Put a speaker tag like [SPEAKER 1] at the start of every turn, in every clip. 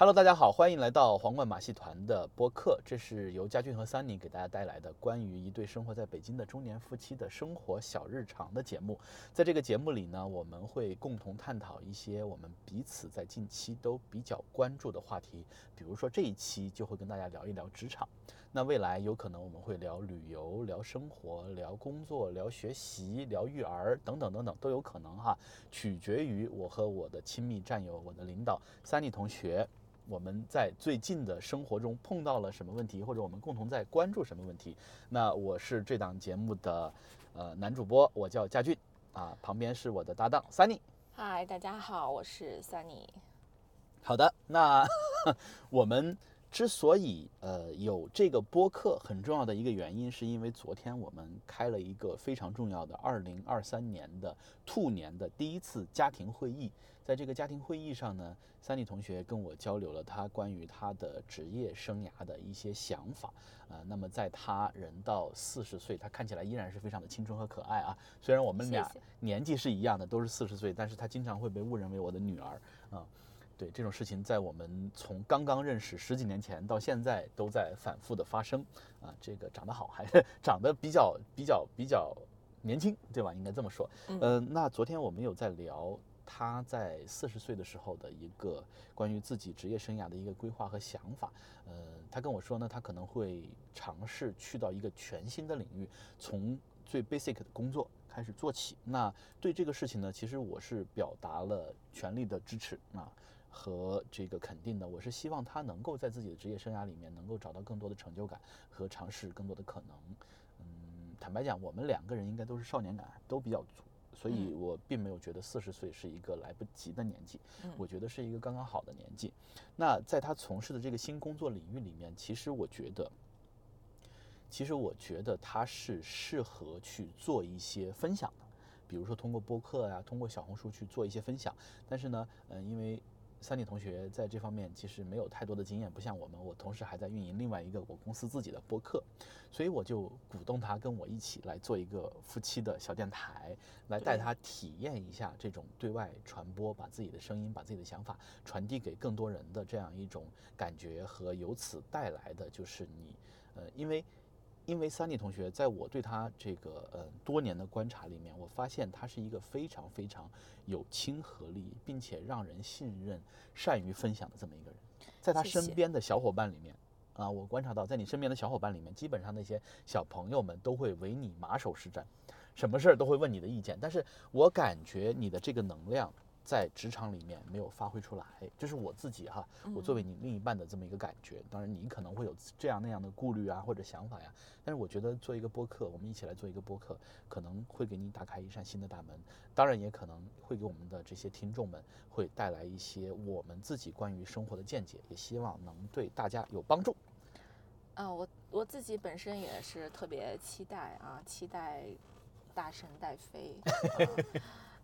[SPEAKER 1] Hello，大家好，欢迎来到皇冠马戏团的播客。这是由佳俊和三妮给大家带来的关于一对生活在北京的中年夫妻的生活小日常的节目。在这个节目里呢，我们会共同探讨一些我们彼此在近期都比较关注的话题。比如说这一期就会跟大家聊一聊职场。那未来有可能我们会聊旅游、聊生活、聊工作、聊学习、聊育儿等等等等都有可能哈，取决于我和我的亲密战友、我的领导三妮同学。我们在最近的生活中碰到了什么问题，或者我们共同在关注什么问题？那我是这档节目的呃男主播，我叫佳俊啊，旁边是我的搭档 Sunny。
[SPEAKER 2] 嗨，大家好，我是 Sunny。
[SPEAKER 1] 好的，那我们。之所以呃有这个播客，很重要的一个原因，是因为昨天我们开了一个非常重要的二零二三年的兔年的第一次家庭会议。在这个家庭会议上呢，三弟同学跟我交流了他关于他的职业生涯的一些想法啊。那么在他人到四十岁，他看起来依然是非常的青春和可爱啊。虽然我们俩年纪是一样的，都是四十岁，但是他经常会被误认为我的女儿啊。对这种事情，在我们从刚刚认识十几年前到现在，都在反复的发生啊。这个长得好，还 是长得比较比较比较年轻，对吧？应该这么说。嗯，那昨天我们有在聊他在四十岁的时候的一个关于自己职业生涯的一个规划和想法。呃，他跟我说呢，他可能会尝试去到一个全新的领域，从最 basic 的工作开始做起。那对这个事情呢，其实我是表达了全力的支持啊。和这个肯定的，我是希望他能够在自己的职业生涯里面能够找到更多的成就感和尝试更多的可能。嗯，坦白讲，我们两个人应该都是少年感都比较足，所以我并没有觉得四十岁是一个来不及的年纪，我觉得是一个刚刚好的年纪。那在他从事的这个新工作领域里面，其实我觉得，其实我觉得他是适合去做一些分享的，比如说通过播客呀，通过小红书去做一些分享。但是呢，嗯，因为三弟同学在这方面其实没有太多的经验，不像我们。我同时还在运营另外一个我公司自己的播客，所以我就鼓动他跟我一起来做一个夫妻的小电台，来带他体验一下这种对外传播，把自己的声音、把自己的想法传递给更多人的这样一种感觉和由此带来的就是你，呃，因为。因为三弟同学，在我对他这个呃多年的观察里面，我发现他是一个非常非常有亲和力，并且让人信任、善于分享的这么一个人。在他身边的小伙伴里面，啊，我观察到，在你身边的小伙伴里面，基本上那些小朋友们都会为你马首是瞻，什么事儿都会问你的意见。但是我感觉你的这个能量。在职场里面没有发挥出来，就是我自己哈，我作为你另一半的这么一个感觉。当然，你可能会有这样那样的顾虑啊，或者想法呀。但是我觉得做一个播客，我们一起来做一个播客，可能会给你打开一扇新的大门。当然，也可能会给我们的这些听众们会带来一些我们自己关于生活的见解，也希望能对大家有帮助。
[SPEAKER 2] 啊，我我自己本身也是特别期待啊，期待大神带飞。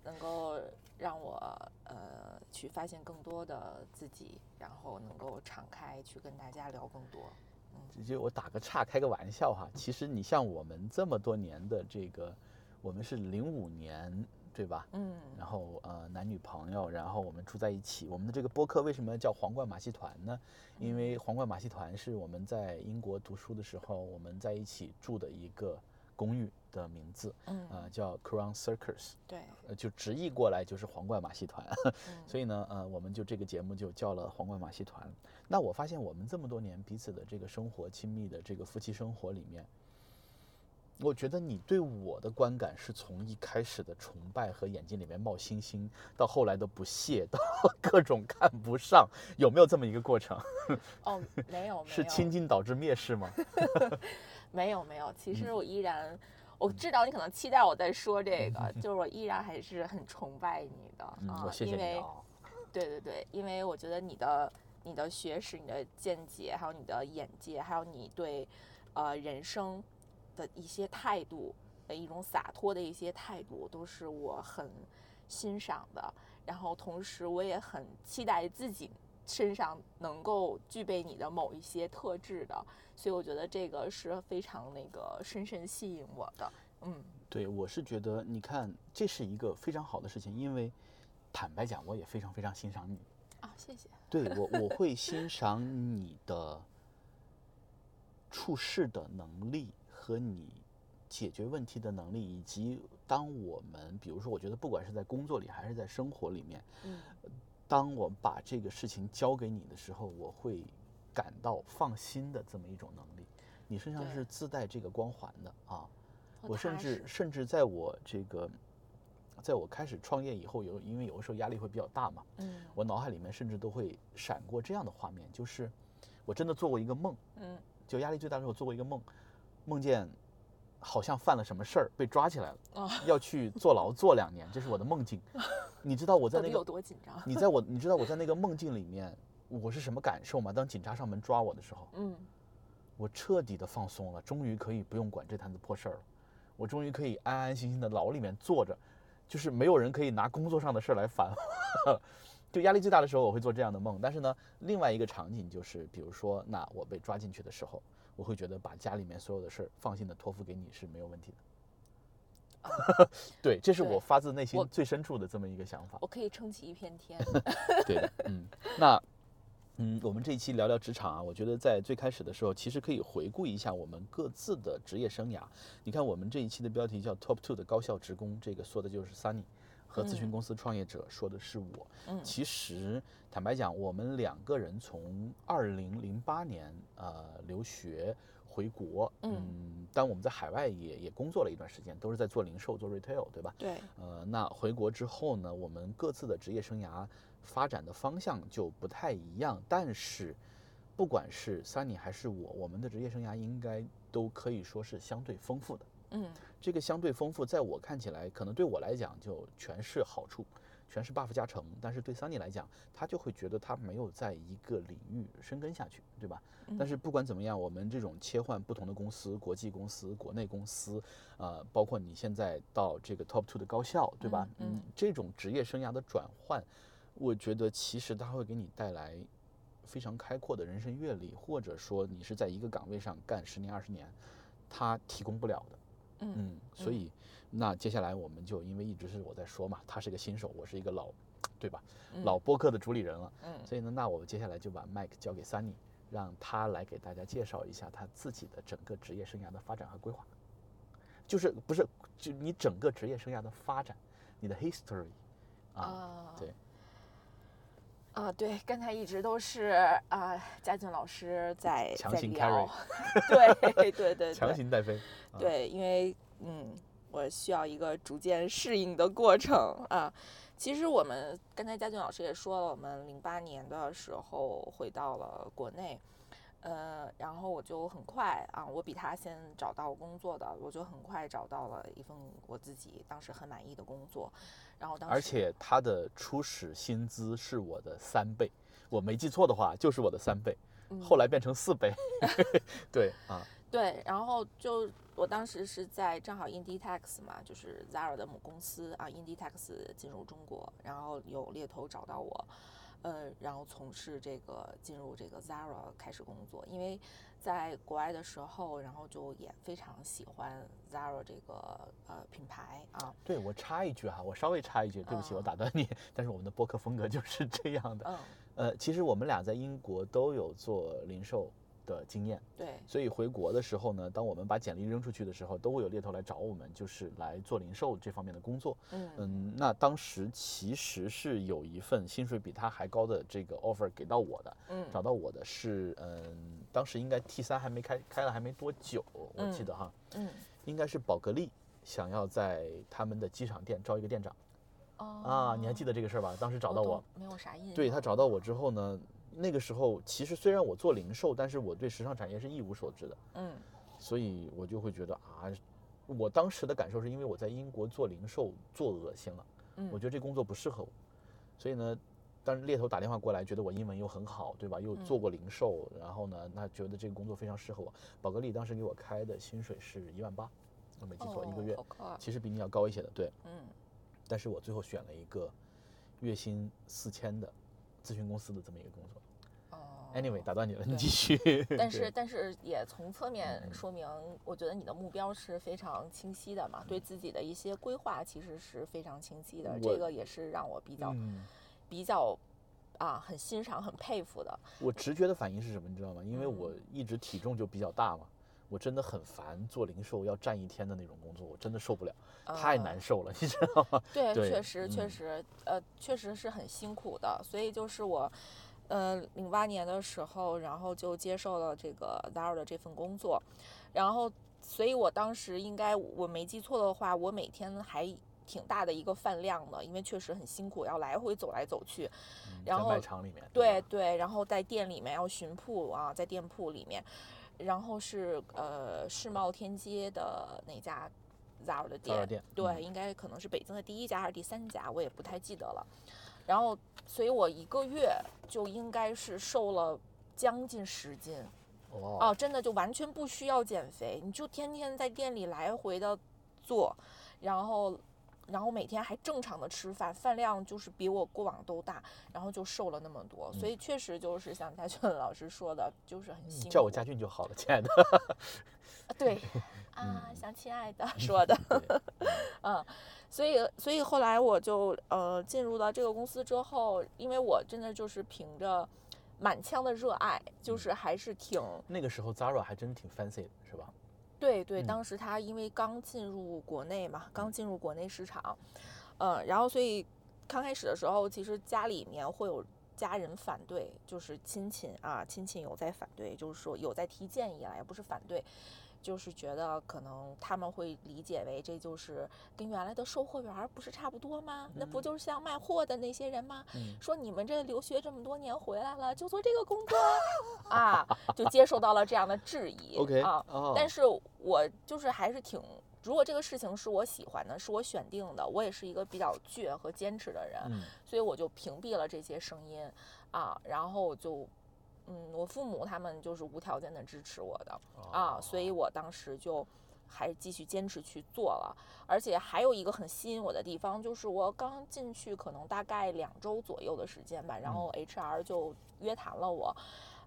[SPEAKER 2] 能够让我呃去发现更多的自己，然后能够敞开去跟大家聊更多。
[SPEAKER 1] 嗯，就我打个岔，开个玩笑哈。其实你像我们这么多年的这个，我们是零五年对吧？嗯。然后呃男女朋友，然后我们住在一起。我们的这个播客为什么叫皇冠马戏团呢？因为皇冠马戏团是我们在英国读书的时候我们在一起住的一个公寓。的名字，嗯，呃，叫 Crown Circus，
[SPEAKER 2] 对，
[SPEAKER 1] 呃，就直译过来就是皇冠马戏团，所以呢，呃，我们就这个节目就叫了皇冠马戏团。那我发现我们这么多年彼此的这个生活亲密的这个夫妻生活里面，我觉得你对我的观感是从一开始的崇拜和眼睛里面冒星星，到后来的不屑，到 各种看不上，有没有这么一个过程？
[SPEAKER 2] 哦，没有，
[SPEAKER 1] 是亲近导致蔑视吗？
[SPEAKER 2] 没有，没有，其实我依然。我知道你可能期待我在说这个，就是我依然还是很崇拜你的
[SPEAKER 1] 啊，
[SPEAKER 2] 因为，对对对，因为我觉得你的你的学识、你的见解，还有你的眼界，还有你对呃人生的一些态度的一种洒脱的一些态度，都是我很欣赏的。然后同时，我也很期待自己。身上能够具备你的某一些特质的，所以我觉得这个是非常那个深深吸引我的。嗯，
[SPEAKER 1] 对，我是觉得，你看，这是一个非常好的事情，因为坦白讲，我也非常非常欣赏你。
[SPEAKER 2] 啊，谢谢。
[SPEAKER 1] 对我，我会欣赏你的处事的能力和你解决问题的能力，以及当我们，比如说，我觉得不管是在工作里还是在生活里面，
[SPEAKER 2] 嗯
[SPEAKER 1] 当我把这个事情交给你的时候，我会感到放心的这么一种能力。你身上是自带这个光环的啊！
[SPEAKER 2] 我
[SPEAKER 1] 我甚至甚至在我这个，在我开始创业以后，有因为有的时候压力会比较大嘛，
[SPEAKER 2] 嗯
[SPEAKER 1] 我脑海里面甚至都会闪过这样的画面，就是我真的做过一个梦，
[SPEAKER 2] 嗯
[SPEAKER 1] 就压力最大的时候做过一个梦，梦见好像犯了什么事儿被抓起来了，
[SPEAKER 2] 啊，
[SPEAKER 1] 要去坐牢坐两年，这是我的梦境。你知道我在那个，
[SPEAKER 2] 多紧张？
[SPEAKER 1] 你在我你知道我在那个梦境里面我是什么感受吗？当警察上门抓我的时候，
[SPEAKER 2] 嗯
[SPEAKER 1] 我彻底的放松了，终于可以不用管这摊子破事儿了，我终于可以安安心心的牢里面坐着，就是没有人可以拿工作上的事儿来烦我。就压力最大的时候，我会做这样的梦。但是呢，另外一个场景就是，比如说，那我被抓进去的时候，我会觉得把家里面所有的事儿放心的托付给你是没有问题的。对，这是我发自内心最深处的这么一个想法。
[SPEAKER 2] 我可以撑起一片天。
[SPEAKER 1] 对的，嗯，那，嗯，我们这一期聊聊职场啊，我觉得在最开始的时候，其实可以回顾一下我们各自的职业生涯。你看，我们这一期的标题叫 “Top Two 的高效职工”，这个说的就是 Sunny 和咨询
[SPEAKER 2] 嗯
[SPEAKER 1] 公司创业者，说的是我。
[SPEAKER 2] 嗯
[SPEAKER 1] 其实坦白讲，我们两个人从二零零八年呃留学回国，
[SPEAKER 2] 嗯
[SPEAKER 1] 嗯，当我们在海外也也工作了一段时间，都是在做零售、做 retail，对吧？
[SPEAKER 2] 对，
[SPEAKER 1] 呃，那回国之后呢，我们各自的职业生涯发展的方向就不太一样。但是，不管是 Sunny 还是我，我们的职业生涯应该都可以说是相对丰富的。
[SPEAKER 2] 嗯
[SPEAKER 1] 这个相对丰富，在我看起来，可能对我来讲就全是好处，全是 buff 加成。但是对 Sunny 来讲，他就会觉得他没有在一个领域深耕下去，对吧？但是不管怎么样，我们这种切换不同的公司、国际公司、国内公司，呃，包括你现在到这个 Top Two 的高校，对吧？
[SPEAKER 2] 嗯嗯
[SPEAKER 1] 这种职业生涯的转换，我觉得其实它会给你带来非常开阔的人生阅历，或者说你是在一个岗位上干十年、二十年，它提供不了的。
[SPEAKER 2] 嗯
[SPEAKER 1] 嗯，所以那接下来我们就因为一直是我在说嘛，他是一个新手，我是一个老，对吧？老播客的主理人了，
[SPEAKER 2] 嗯。
[SPEAKER 1] 所以呢，那我们接下来就把麦克交给 Sunny，让他来给大家介绍一下他自己的整个职业生涯的发展和规划，就是不是就你整个职业生涯的发展，你的 history 啊，
[SPEAKER 2] 啊
[SPEAKER 1] 对，
[SPEAKER 2] 啊，对，刚才一直都是啊，佳俊老师在
[SPEAKER 1] 强行
[SPEAKER 2] 在聊
[SPEAKER 1] carry，
[SPEAKER 2] 对对对对，
[SPEAKER 1] 强行带飞，啊，
[SPEAKER 2] 对，因为嗯，我需要一个逐渐适应的过程啊。其实我们刚才佳俊老师也说了，我们零八年的时候回到了国内，呃，然后我就很快啊，我比他先找到工作的，我就很快找到了一份我自己当时很满意的工作，然后当时
[SPEAKER 1] 而且他的初始薪资是我的三倍，我没记错的话就是我的三倍，
[SPEAKER 2] 嗯
[SPEAKER 1] 后来变成四倍，对啊，
[SPEAKER 2] 对，然后就我当时是在正好 Inditex 嘛，就是 Zara 的母公司啊，Inditex 进入中国，然后有猎头找到我，呃，然后从事这个进入这个 Zara 开始工作，因为在国外的时候，然后就也非常喜欢 Zara 这个呃品牌啊，
[SPEAKER 1] 对我插一句哈，我稍微插一句，对不起，我
[SPEAKER 2] 嗯。
[SPEAKER 1] 打断你，但是我们的播客风格就是这样的。
[SPEAKER 2] 嗯，
[SPEAKER 1] 呃，其实我们俩在英国都有做零售的经验，
[SPEAKER 2] 对，
[SPEAKER 1] 所以回国的时候呢，当我们把简历扔出去的时候，都会有猎头来找我们，就是来做零售这方面的工作。
[SPEAKER 2] 嗯。
[SPEAKER 1] 嗯，那当时其实是有一份薪水比他还高的这个 offer 给到我的，
[SPEAKER 2] 嗯。
[SPEAKER 1] 找到我的是，嗯，当时应该 T 三还没开，开了还没多久，我记
[SPEAKER 2] 嗯。
[SPEAKER 1] 得哈，
[SPEAKER 2] 嗯。
[SPEAKER 1] 应该是宝格丽想要在他们的机场店招一个店长。
[SPEAKER 2] 哦。
[SPEAKER 1] 啊，你还记得这个事儿吧？当时找到
[SPEAKER 2] 都
[SPEAKER 1] 我，
[SPEAKER 2] 没有啥印象，
[SPEAKER 1] 对他找到我之后呢，那个时候其实虽然我做零售，但是我对时尚产业是一无所知的，
[SPEAKER 2] 嗯
[SPEAKER 1] 所以我就会觉得啊，我当时的感受是因为我在英国做零售做恶心了，
[SPEAKER 2] 嗯，
[SPEAKER 1] 我觉得这工作不适合我，所以呢，当时猎头打电话过来，觉得我英文又很好，对吧？又做过零售，然后呢，那觉得这个工作非常适合我。宝格丽当时给我开的薪水是一万八，我没记错，一个月其实比你要高一些的，对。
[SPEAKER 2] 嗯
[SPEAKER 1] 但是我最后选了一个月薪四千的咨询公司的这么一个工作。
[SPEAKER 2] 哦
[SPEAKER 1] Anyway，打断你了，你继续。
[SPEAKER 2] 但是但是也从侧面
[SPEAKER 1] 嗯
[SPEAKER 2] 说明，我觉得你的目标是非常清晰的嘛，对自己的一些规划其实是非常清晰的，这个也是让我比较、
[SPEAKER 1] 嗯，
[SPEAKER 2] 比较啊很欣赏、很佩服的。
[SPEAKER 1] 我直觉的反应是什么，你知道吗？因为我
[SPEAKER 2] 嗯
[SPEAKER 1] 一直体重就比较大嘛，我真的很烦做零售要站一天的那种工作，我真的受不了，太
[SPEAKER 2] 呃
[SPEAKER 1] 难受了，你知道吗？
[SPEAKER 2] 对，
[SPEAKER 1] 对
[SPEAKER 2] 确实确
[SPEAKER 1] 嗯
[SPEAKER 2] 实，呃，确实是很辛苦的。所以就是我，呃，零八年的时候，然后就接受了这个 Zara 的这份工作，然后，所以我当时应该我没记错的话，我每天还挺大的一个饭量的，因为确实很辛苦，要来回走来走去。
[SPEAKER 1] 嗯
[SPEAKER 2] 然后
[SPEAKER 1] 在卖场里面，吧
[SPEAKER 2] 对对，然后在店里面要巡铺啊，在店铺里面，然后是呃世贸天阶的那家 Zara 的店，
[SPEAKER 1] 店
[SPEAKER 2] 对，
[SPEAKER 1] 嗯
[SPEAKER 2] 应该可能是北京的第一家还是第三家，我也不太记得了。然后，所以我一个月就应该是瘦了将近十斤
[SPEAKER 1] 哦
[SPEAKER 2] 哦，真的就完全不需要减肥，你就天天在店里来回的做，然后。然后每天还正常的吃饭，饭量就是比我过往都大，然后就瘦了那么多，所以确实就是像佳俊 老师说的，就是很辛苦。
[SPEAKER 1] 嗯叫我佳俊就好了，亲爱的。
[SPEAKER 2] 啊对 啊，像亲爱的说的，
[SPEAKER 1] 对
[SPEAKER 2] 嗯，所以所以后来我就呃进入到这个公司之后，因为我真的就是凭着满腔的热爱，就是还是挺
[SPEAKER 1] 那个时候 Zara 还真挺 fancy 的，是吧？
[SPEAKER 2] 对对，
[SPEAKER 1] 嗯
[SPEAKER 2] 当时他因为刚进入国内嘛，刚进入国内市场，呃，然后所以刚开始的时候，其实家里面会有家人反对，就是亲戚啊，亲戚有在反对，就是说有在提建议啊，也不是反对。就是觉得可能他们会理解为这就是跟原来的售货员不是差不多吗？那不
[SPEAKER 1] 嗯
[SPEAKER 2] 就是像卖货的那些人吗？
[SPEAKER 1] 嗯
[SPEAKER 2] 说你们这留学这么多年回来了，就做这个工作啊，就接受到了这样的质疑
[SPEAKER 1] OK
[SPEAKER 2] 啊。
[SPEAKER 1] 哦，
[SPEAKER 2] 但是我就是还是挺，如果这个事情是我喜欢的，是我选定的，我也是一个比较倔和坚持的人，
[SPEAKER 1] 嗯
[SPEAKER 2] 所以我就屏蔽了这些声音啊，然后我就，嗯，我父母他们就是无条件的支持我的啊，所以我当时就。还是继续坚持去做了，而且还有一个很吸引我的地方，就是我刚进去可能大概两周左右的时间吧，然后 HR 就约谈了我，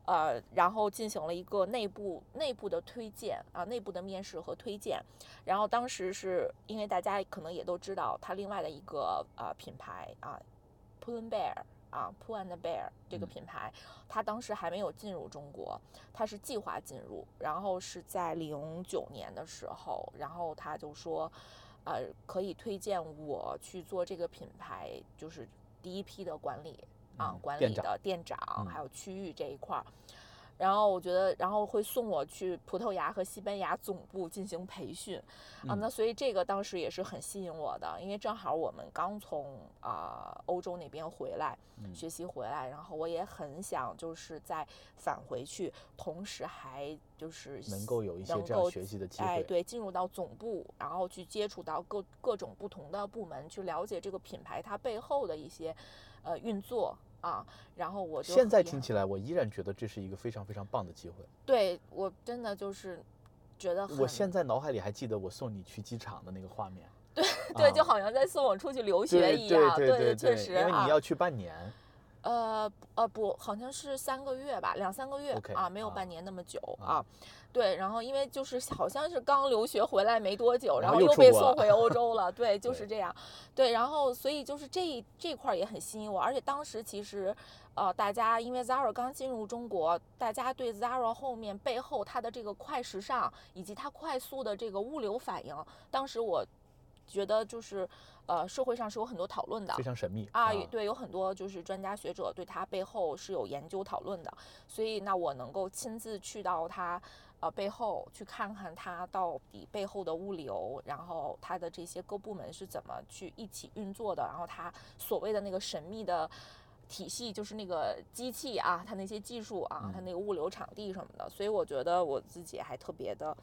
[SPEAKER 2] 呃，然后进行了一个内部内部的推荐啊，内部的面试和推荐。然后当时是因为大家可能也都知道，它另外的一个呃品牌啊 p u l l and Bear 啊，Pull and Bear 这个
[SPEAKER 1] 嗯。
[SPEAKER 2] 品牌，它当时还没有进入中国，它是计划进入，然后是在零九年的时候，然后他就说，呃，可以推荐我去做这个品牌，就是第一批的管理啊，
[SPEAKER 1] 嗯
[SPEAKER 2] 管理的店长，
[SPEAKER 1] 嗯。
[SPEAKER 2] 还有区域这一块儿。然后我觉得，然后会送我去葡萄牙和西班牙总部进行培训，啊，
[SPEAKER 1] 嗯。
[SPEAKER 2] 那所以这个当时也是很吸引我的，因为正好我们刚从啊、欧洲那边回来
[SPEAKER 1] 嗯。
[SPEAKER 2] 学习回来，然后我也很想就是再返回去，同时还就是
[SPEAKER 1] 能够有一些这样学习的机
[SPEAKER 2] 哎，对，进入到总部，然后去接触到各各种不同的部门，去了解这个品牌它背后的一些呃运作啊，然后我就
[SPEAKER 1] 现在听起来，我依然觉得这是一个非常非常棒的机会。
[SPEAKER 2] 对我真的就是觉得
[SPEAKER 1] 我现在脑海里还记得我送你去机场的那个画面。
[SPEAKER 2] 对 对，就
[SPEAKER 1] 啊
[SPEAKER 2] 好像在送我出去留学一样，
[SPEAKER 1] 对对
[SPEAKER 2] 确实啊
[SPEAKER 1] 因为你要去半年。
[SPEAKER 2] 呃呃不，好像是三个月吧，两三个月啊，没有
[SPEAKER 1] 啊
[SPEAKER 2] 半年那么久
[SPEAKER 1] 啊
[SPEAKER 2] 啊。对，然后因为就是好像是刚留学回来没多久，
[SPEAKER 1] 然后又
[SPEAKER 2] 被送回欧洲了。对，就是这样。对，然后所以就是这这块儿也很吸引我，而且当时其实。呃，大家因为 Zara 刚进入中国，大家对 Zara 后面背后它的这个快时尚以及它快速的这个物流反应，当时我觉得就是呃社会上是有很多讨论的，
[SPEAKER 1] 非常神秘
[SPEAKER 2] 啊，也对，有很多就是专家学者对它背后是有研究讨论的，所以那我能够亲自去到它呃背后去看看它到底背后的物流，然后它的这些各部门是怎么去一起运作的，然后它所谓的那个神秘的。体系就是那个机器啊，它那些技术啊，它那个物流场地什么的，所以我觉得我自己还特别的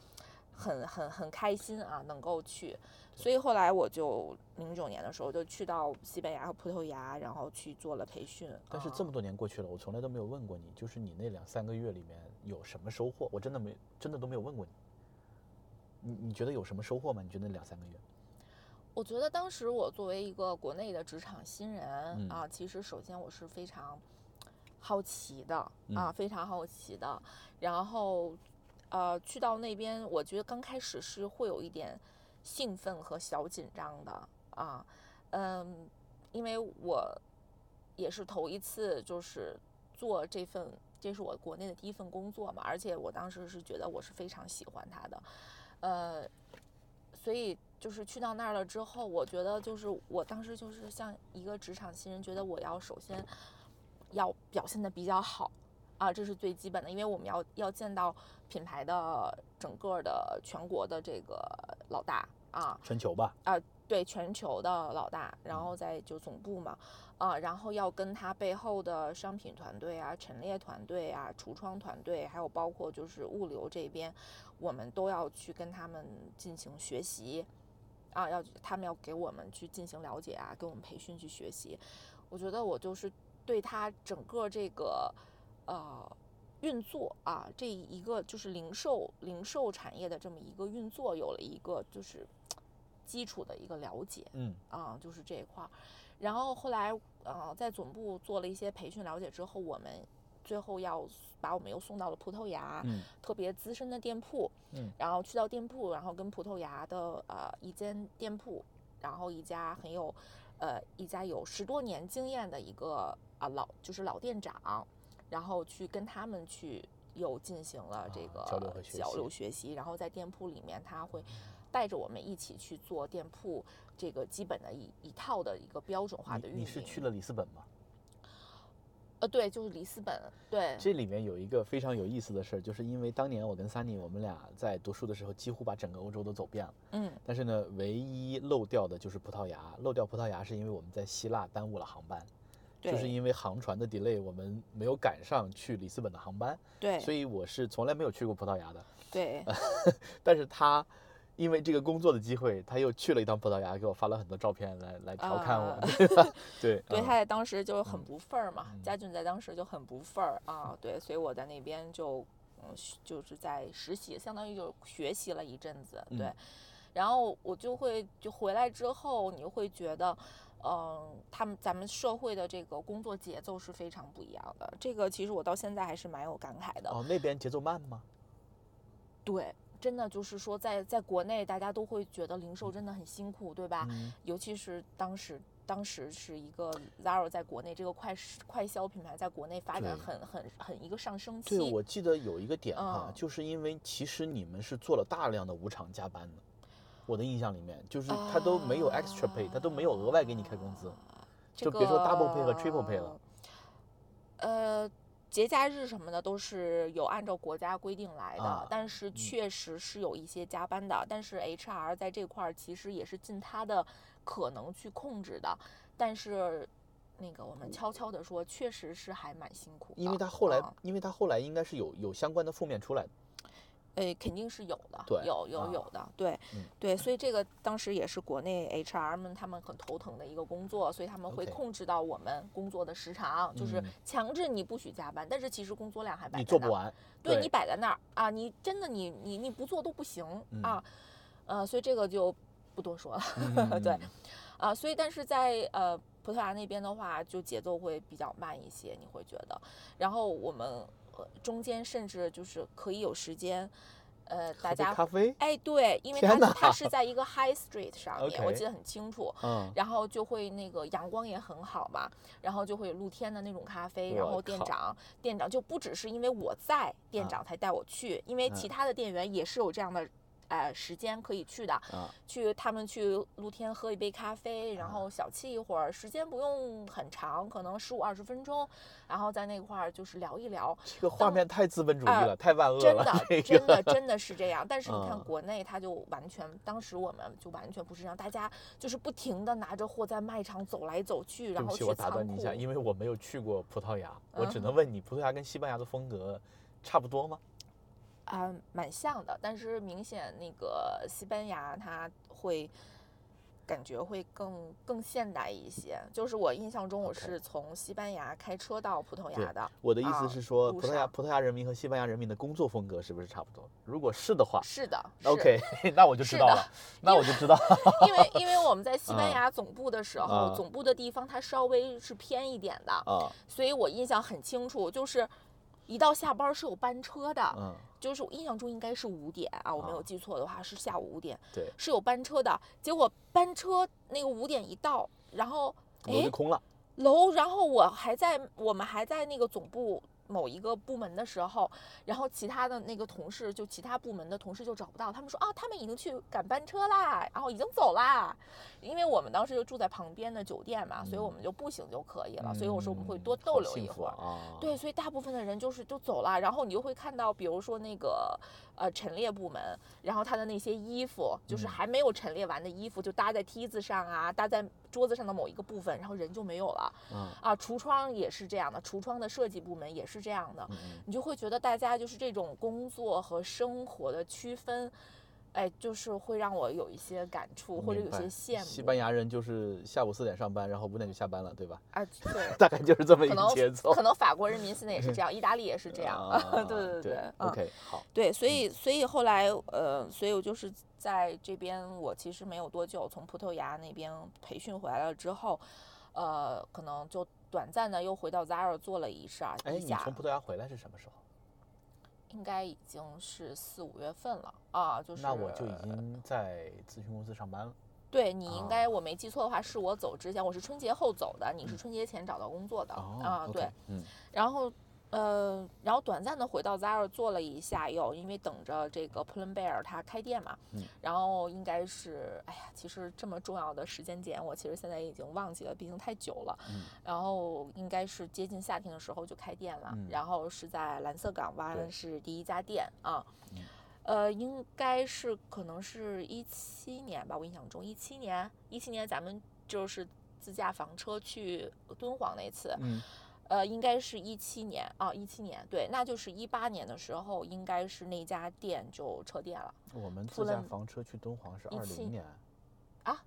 [SPEAKER 2] 很很很开心啊，能够去。所以后来我就零九年的时候就去到西班牙和葡萄牙，然后去做了培训。啊
[SPEAKER 1] 但是这么多年过去了，我从来都没有问过你，就是你那两三个月里面有什么收获？我真的没，真的都没有问过你。你你觉得有什么收获吗？你觉得那两三个月？
[SPEAKER 2] 我觉得当时我作为一个国内的职场新人、
[SPEAKER 1] 嗯
[SPEAKER 2] 啊，其实首先我是非常好奇的、
[SPEAKER 1] 嗯
[SPEAKER 2] 啊，非常好奇的。然后呃，去到那边，我觉得刚开始是会有一点兴奋和小紧张的啊，嗯，因为我也是头一次就是做这份，这是我国内的第一份工作嘛，而且我当时是觉得我是非常喜欢它的，呃，所以就是去到那儿了之后，我觉得就是我当时就是像一个职场新人，觉得我要首先要表现的比较好啊，这是最基本的，因为我们要要见到品牌的整个的全国的这个老大啊，
[SPEAKER 1] 全球吧，
[SPEAKER 2] 啊，对全球的老大，然后再就总部嘛，啊，然后要跟他背后的商品团队啊、陈列团队啊、橱窗团队，还有包括就是物流这边，我们都要去跟他们进行学习，啊，要他们要给我们去进行了解啊，给我们培训去学习。我觉得我就是对他整个这个呃运作啊，这一个就是零售零售产业的这么一个运作，有了一个就是基础的一个了解。
[SPEAKER 1] 嗯
[SPEAKER 2] 啊，就是这一块儿。然后后来，呃，在总部做了一些培训了解之后，我们最后要把我们又送到了葡萄牙，
[SPEAKER 1] 嗯
[SPEAKER 2] 特别资深的店铺，
[SPEAKER 1] 嗯
[SPEAKER 2] 然后去到店铺，然后跟葡萄牙的呃一间店铺，然后一家很有，呃一家有十多年经验的一个啊、老就是老店长，然后去跟他们去又进行了这
[SPEAKER 1] 啊
[SPEAKER 2] 个
[SPEAKER 1] 交流和学
[SPEAKER 2] 交
[SPEAKER 1] 习
[SPEAKER 2] 流学习，然后在店铺里面他会带着我们一起去做店铺这个基本的一一套的一个标准化的运营。
[SPEAKER 1] 你你是去了里斯本吗？
[SPEAKER 2] 呃，对，就是里斯本，对，
[SPEAKER 1] 这里面有一个非常有意思的事儿，就是因为当年我跟 Sunny 我们俩在读书的时候，几乎把整个欧洲都走遍了，
[SPEAKER 2] 嗯
[SPEAKER 1] 但是呢，唯一漏掉的就是葡萄牙。漏掉葡萄牙是因为我们在希腊耽误了航班，
[SPEAKER 2] 对，
[SPEAKER 1] 就是因为航船的 delay，我们没有赶上去里斯本的航班，
[SPEAKER 2] 对，
[SPEAKER 1] 所以我是从来没有去过葡萄牙的。
[SPEAKER 2] 对，
[SPEAKER 1] 但是他因为这个工作的机会，他又去了一趟葡萄牙，给我发了很多照片来来调侃我。
[SPEAKER 2] 啊
[SPEAKER 1] 对 对
[SPEAKER 2] 他在当时就很
[SPEAKER 1] 嗯
[SPEAKER 2] 不忿儿嘛，
[SPEAKER 1] 嗯
[SPEAKER 2] 俊在当时就很不忿儿啊，对，所以我在那边就嗯就是在实习，相当于就学习了一阵子，对，
[SPEAKER 1] 嗯
[SPEAKER 2] 然后我就会就回来之后，你会觉得。嗯，他们咱们社会的这个工作节奏是非常不一样的。这个其实我到现在还是蛮有感慨的。
[SPEAKER 1] 哦，那边节奏慢吗？
[SPEAKER 2] 对，真的就是说在，在国内大家都会觉得零售真的很辛苦，对吧？
[SPEAKER 1] 嗯
[SPEAKER 2] 尤其是当时，当时是一个 Zara 在国内这个快快销品牌在国内发展很很很一个上升期。
[SPEAKER 1] 对，我记得有一个点哈，
[SPEAKER 2] 嗯
[SPEAKER 1] 就是因为其实你们是做了大量的无偿加班的，我的印象里面就是他都没有 extra pay，他都没有额外给你开工资。
[SPEAKER 2] 啊
[SPEAKER 1] 就别说 double pay 和 triple pay 了。
[SPEAKER 2] 呃，节假日什么的都是有按照国家规定来的，
[SPEAKER 1] 啊
[SPEAKER 2] 但是确实是有一些加班的。但是 HR 在这块儿其实也是尽他的可能去控制的，但是。那个，我们悄悄的说，确实是还蛮辛苦的，
[SPEAKER 1] 因为他后来
[SPEAKER 2] 啊，
[SPEAKER 1] 因为他后来应该是有有相关的负面出来的。
[SPEAKER 2] 呃，肯定是有的，
[SPEAKER 1] 对
[SPEAKER 2] 有有
[SPEAKER 1] 啊
[SPEAKER 2] 有的，对、
[SPEAKER 1] 嗯
[SPEAKER 2] 对，所以这个当时也是国内 HR 们他们很头疼的一个工作，所以他们会控制到我们工作的时长，就是
[SPEAKER 1] 嗯
[SPEAKER 2] 强制你不许加班，但是其实工作量还摆在那儿，
[SPEAKER 1] 你做不完，
[SPEAKER 2] 对你摆在那儿啊，你真的你你你不做都不行、
[SPEAKER 1] 嗯
[SPEAKER 2] 啊，呃，所以这个就不多说了。
[SPEAKER 1] 嗯
[SPEAKER 2] 对啊，所以但是在呃葡萄牙那边的话，就节奏会比较慢一些，你会觉得。然后我们呃中间甚至就是可以有时间，呃，大家
[SPEAKER 1] 咖啡，
[SPEAKER 2] 哎对，因为它是它是在一个 high street 上面我记得很清楚。
[SPEAKER 1] 嗯，
[SPEAKER 2] 然后就会那个阳光也很好嘛，然后就会有露天的那种咖啡，然后店长店长就不只是因为我在，店
[SPEAKER 1] 啊
[SPEAKER 2] 长才带我去，因为其
[SPEAKER 1] 嗯
[SPEAKER 2] 他的店员也是有这样的。呃，时间可以去的，
[SPEAKER 1] 啊，
[SPEAKER 2] 去他们去露天喝一杯咖啡，然
[SPEAKER 1] 啊
[SPEAKER 2] 后小憩一会儿，时间不用很长，可能十五二十分钟，然后在那块儿就是聊一聊。
[SPEAKER 1] 这个画面太资本主义
[SPEAKER 2] 啊
[SPEAKER 1] 了，太万恶了，
[SPEAKER 2] 真的，
[SPEAKER 1] 这
[SPEAKER 2] 真的，真的是这样。但是你看
[SPEAKER 1] 嗯
[SPEAKER 2] 国内，它就完全，当时我们就完全不是这样，大家就是不停的拿着货在卖场走来走去，然后去
[SPEAKER 1] 我打。断你一下，因为我没有去过葡萄牙，我只
[SPEAKER 2] 嗯
[SPEAKER 1] 能问你，葡萄牙跟西班牙的风格差不多吗？
[SPEAKER 2] 啊、蛮像的，但是明显那个西班牙它会感觉会更更现代一些。就是我印象中，我是从西班牙开车到葡萄牙的。
[SPEAKER 1] 我的意
[SPEAKER 2] 啊
[SPEAKER 1] 思是说，
[SPEAKER 2] 路
[SPEAKER 1] 葡萄牙葡萄牙人民和西班牙人民的工作风格是不是差不多？如果是的话
[SPEAKER 2] 是的是
[SPEAKER 1] ，OK，那我就知道了，那我就知道。
[SPEAKER 2] 因为因为我们在西班
[SPEAKER 1] 啊
[SPEAKER 2] 牙总部的时候，
[SPEAKER 1] 啊
[SPEAKER 2] 总部的地方它稍微是偏一点的，
[SPEAKER 1] 啊，
[SPEAKER 2] 所以我印象很清楚，就是一到下班是有班车的，
[SPEAKER 1] 嗯，
[SPEAKER 2] 就是我印象中应该是五点啊，我没有
[SPEAKER 1] 啊
[SPEAKER 2] 记错的话是下午五点，
[SPEAKER 1] 对，
[SPEAKER 2] 是有班车的。结果班车那个五点一到，然后哎
[SPEAKER 1] 楼就空了。
[SPEAKER 2] 楼，然后我还在我们还在那个总部某一个部门的时候，然后其他的那个同事就其他部门的同事就找不到，他们说啊，他们已经去赶班车啦，然后已经走啦，因为我们当时就住在旁边的酒店嘛，所以我们就步行就可以了，所以我说我们会多
[SPEAKER 1] 嗯
[SPEAKER 2] 逗留一会儿。
[SPEAKER 1] 啊。
[SPEAKER 2] 对，所以大部分的人就是就走了，然后你就会看到，比如说那个呃陈列部门，然后他的那些衣服，就是
[SPEAKER 1] 嗯
[SPEAKER 2] 还没有陈列完的衣服，就搭在梯子上啊，搭在桌子上的某一个部分，然后人就没有了
[SPEAKER 1] 嗯
[SPEAKER 2] 啊。橱窗也是这样的，橱窗的设计部门也是这样的，你就会觉得大家就是这种工作和生活的区分。哎，就是会让我有一些感触，或者有些羡慕。
[SPEAKER 1] 西班牙人就是下午四点上班，然后五点就下班了，对吧？
[SPEAKER 2] 啊，对，
[SPEAKER 1] 大概就是这么一个节奏。
[SPEAKER 2] 可能法国人民现在也是这样，意大利也是这样。
[SPEAKER 1] 啊
[SPEAKER 2] 对对对，嗯
[SPEAKER 1] OK，好，
[SPEAKER 2] 对，所以所以后来呃，所以我就是在这边，我其实没有多久从葡萄牙那边培训回来了之后，呃，可能就短暂的又回到 Zara 做了一下
[SPEAKER 1] 哎，你从，葡萄牙回来是什么时候？
[SPEAKER 2] 应该已经是四五月份了啊，就是
[SPEAKER 1] 那我就已经在咨询公司上班了。
[SPEAKER 2] 对你应该
[SPEAKER 1] 啊
[SPEAKER 2] 我没记错的话，是我走之前，我是春节后走的，你是春节前找到工作的
[SPEAKER 1] 哦
[SPEAKER 2] 啊，对，
[SPEAKER 1] 嗯。
[SPEAKER 2] 然后呃，然后短暂的回到 Zara 做了一下，又因为等着这个 p u l n Bear 它开店嘛，
[SPEAKER 1] 嗯
[SPEAKER 2] 然后应该是，哎呀，其实这么重要的时间点，我其实现在已经忘记了，毕竟太久了。
[SPEAKER 1] 嗯
[SPEAKER 2] 然后应该是接近夏天的时候就开店了，
[SPEAKER 1] 嗯
[SPEAKER 2] 然后是在蓝色港湾
[SPEAKER 1] 对
[SPEAKER 2] 是第一家店啊。
[SPEAKER 1] 嗯
[SPEAKER 2] 呃，应该是可能是一七年吧，我印象中一七年，一七年咱们就是自驾房车去敦煌那次，
[SPEAKER 1] 嗯
[SPEAKER 2] 呃，应该是一七年啊，一七年，对，那就是一八年的时候，应该是那家店就撤店了。
[SPEAKER 1] 我们自驾房车去敦煌是二零年啊，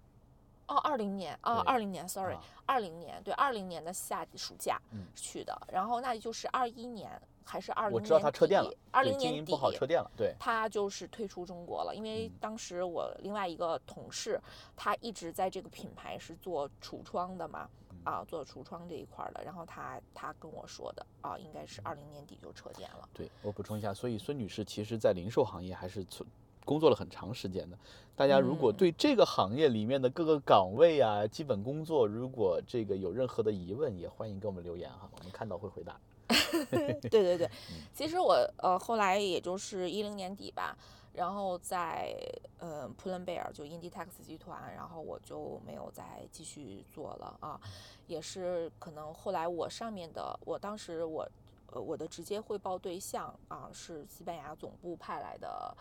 [SPEAKER 2] 哦，二零年啊，二零年，sorry，
[SPEAKER 1] 啊
[SPEAKER 2] 二零年，对，二零年的夏暑假
[SPEAKER 1] 嗯
[SPEAKER 2] 去的，然后那就是二一年还是二零年底？
[SPEAKER 1] 我知道他撤店了，
[SPEAKER 2] 二零年底
[SPEAKER 1] 对经营不好撤店了，对，
[SPEAKER 2] 他就是退出中国了，因为
[SPEAKER 1] 嗯
[SPEAKER 2] 当时我另外一个同事，他一直在这个品牌是做橱窗的嘛，
[SPEAKER 1] 嗯
[SPEAKER 2] 啊，做橱窗这一块儿的，然后他他跟我说的啊，应该是二零年底就撤店了。
[SPEAKER 1] 对我补充一下，所以孙女士其实在零售行业还是存工作了很长时间的。大家如果
[SPEAKER 2] 嗯
[SPEAKER 1] 对这个行业里面的各个岗位啊、基本工作，如果这个有任何的疑问，也欢迎给我们留言哈，我们看到会回答。
[SPEAKER 2] 对对对
[SPEAKER 1] 嗯，
[SPEAKER 2] 其实我呃后来也就是一零年底吧，然后在呃普伦贝尔就 Inditex 集团，然后我就没有再继续做了啊，也是可能后来我上面的，我当时我呃我的直接汇报对象啊是西班牙总部派来的，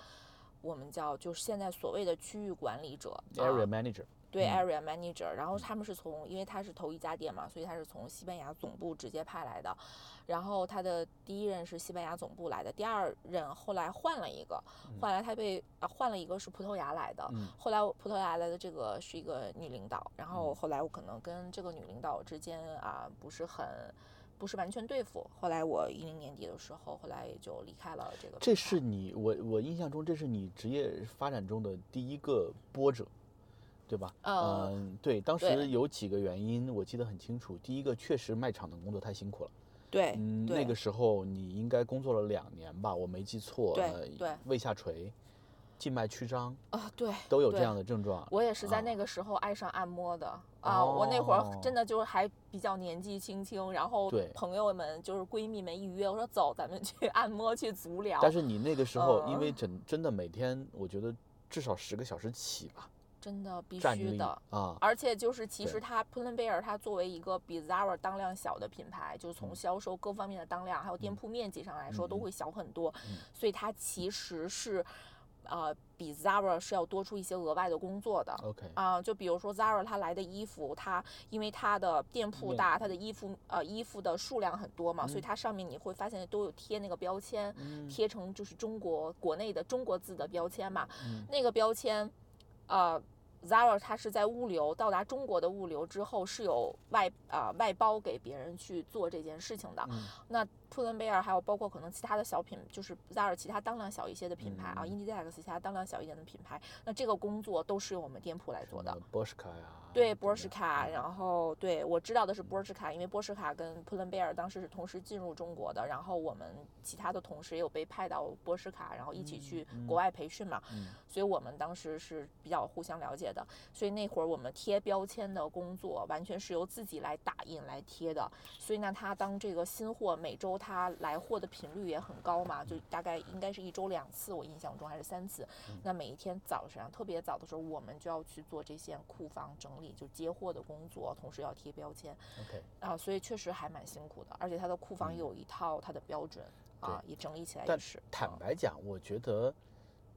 [SPEAKER 2] 我们叫就是现在所谓的区域管理者
[SPEAKER 1] Area manager，
[SPEAKER 2] 对
[SPEAKER 1] 嗯
[SPEAKER 2] area manager，然后他们是从，因为他是头一家店嘛，所以他是从西班牙总部直接派来的。然后他的第一任是西班牙总部来的，第二任后来换了一个，换来他被啊换了一个是葡萄牙来的。
[SPEAKER 1] 嗯
[SPEAKER 2] 后来葡萄牙来的这个是一个女领导，然后
[SPEAKER 1] 嗯
[SPEAKER 2] 后来我可能跟这个女领导之间啊不是很。不是完全对付，后来我一零年底的时候，后来也就离开了这个。
[SPEAKER 1] 这是你我我印象中这是你职业发展中的第一个波折，对吧？
[SPEAKER 2] 呃
[SPEAKER 1] 嗯，对，当时有几个原因我记得很清楚。第一个，确实卖场的工作太辛苦了。
[SPEAKER 2] 对
[SPEAKER 1] 嗯，那个时候你应该工作了两年吧，我没记错。
[SPEAKER 2] 对
[SPEAKER 1] 呃
[SPEAKER 2] 对
[SPEAKER 1] 胃下垂、静脉曲张
[SPEAKER 2] 啊对
[SPEAKER 1] 都有这样的症状。
[SPEAKER 2] 我也是在
[SPEAKER 1] 啊
[SPEAKER 2] 那个时候爱上按摩的啊！我那会
[SPEAKER 1] 哦
[SPEAKER 2] 儿真的就是还比较年纪轻轻，然后
[SPEAKER 1] 对
[SPEAKER 2] 朋友们就是闺蜜们一约，我说走，咱们去按摩去足疗。
[SPEAKER 1] 但是你那个时候，因为
[SPEAKER 2] 嗯
[SPEAKER 1] 真真的每天，我觉得至少十个小时起吧，
[SPEAKER 2] 真的必须的。
[SPEAKER 1] 啊，
[SPEAKER 2] 而且就是，其实它 p u l n b e a r 它作为一个比 Zara 当量小的品牌，就是从
[SPEAKER 1] 嗯
[SPEAKER 2] 销售各方面的当量，还有店铺面积上来说，都会小很多
[SPEAKER 1] 嗯。
[SPEAKER 2] 所以它其实是，呃，比 Zara 是要多出一些额外的工作的。
[SPEAKER 1] OK，
[SPEAKER 2] 啊、就比如说 Zara 它来的衣服，它因为它的店铺大，它的衣服呃衣服的数量很多嘛，所以
[SPEAKER 1] 嗯
[SPEAKER 2] 它上面你会发现都有贴那个标签，
[SPEAKER 1] 嗯
[SPEAKER 2] 贴成就是中国国内的中国字的标签嘛。
[SPEAKER 1] 嗯
[SPEAKER 2] 那个标签，呃，Zara 它是在物流到达中国的物流之后是有外啊、外包给别人去做这件事情的。
[SPEAKER 1] 嗯
[SPEAKER 2] 那普伦贝尔，还有包括可能其他的小品，就是 Zara 其他当量小一些的品牌啊
[SPEAKER 1] 嗯
[SPEAKER 2] ，Inditex 其他当量小一点的品牌，那这个工作都是由我们店铺来做的。
[SPEAKER 1] 呀，
[SPEAKER 2] 对，波什卡，
[SPEAKER 1] 嗯
[SPEAKER 2] 然后对我知道的是波什卡，因为波什卡跟普伦贝尔当时是同时进入中国的，然后我们其他的同事也有被派到波什卡，然后一起去
[SPEAKER 1] 嗯
[SPEAKER 2] 国外培训嘛，
[SPEAKER 1] 嗯
[SPEAKER 2] 所以我们当时是比较互相了解的，所以那会儿我们贴标签的工作完全是由自己来打印来贴的，所以呢，他当这个新货每周他来货的频率也很高嘛，就大概应该是一周两次，我印象中还是三次。那每一天早上特别早的时候，我们就要去做这些库房整理，就接货的工作，同时要贴标签
[SPEAKER 1] OK，
[SPEAKER 2] 啊，所以确实还蛮辛苦的。而且它的库房也有一套它的标准啊，也整理起来也
[SPEAKER 1] 但
[SPEAKER 2] 是。
[SPEAKER 1] 坦
[SPEAKER 2] 啊
[SPEAKER 1] 白讲，我觉得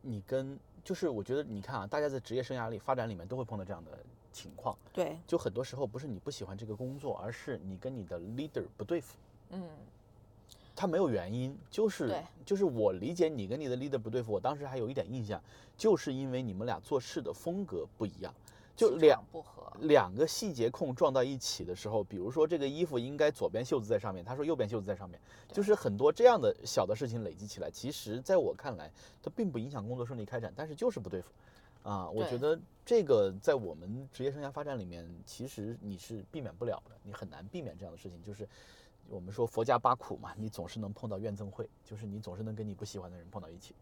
[SPEAKER 1] 你跟就是我觉得你看啊，大家在职业生涯里发展里面都会碰到这样的情况，
[SPEAKER 2] 对，
[SPEAKER 1] 就很多时候不是你不喜欢这个工作，而是你跟你的 leader 不对付。
[SPEAKER 2] 嗯，
[SPEAKER 1] 他没有原因，就是
[SPEAKER 2] 对
[SPEAKER 1] 就是我理解你跟你的 leader 不对付，我当时还有一点印象，就是因为你们俩做事的风格不一样，就两
[SPEAKER 2] 不合。
[SPEAKER 1] 两个细节控撞到一起的时候，比如说这个衣服应该左边袖子在上面，他说右边袖子在上面，就是很多这样的小的事情累积起来，其实在我看来，它并不影响工作顺利开展，但是就是不对付。啊，我觉得这个在我们职业生涯发展里面，其实你是避免不了的，你很难避免这样的事情。就是我们说佛家八苦嘛，你总是能碰到怨憎会，就是你总是能跟你不喜欢的人碰到一起，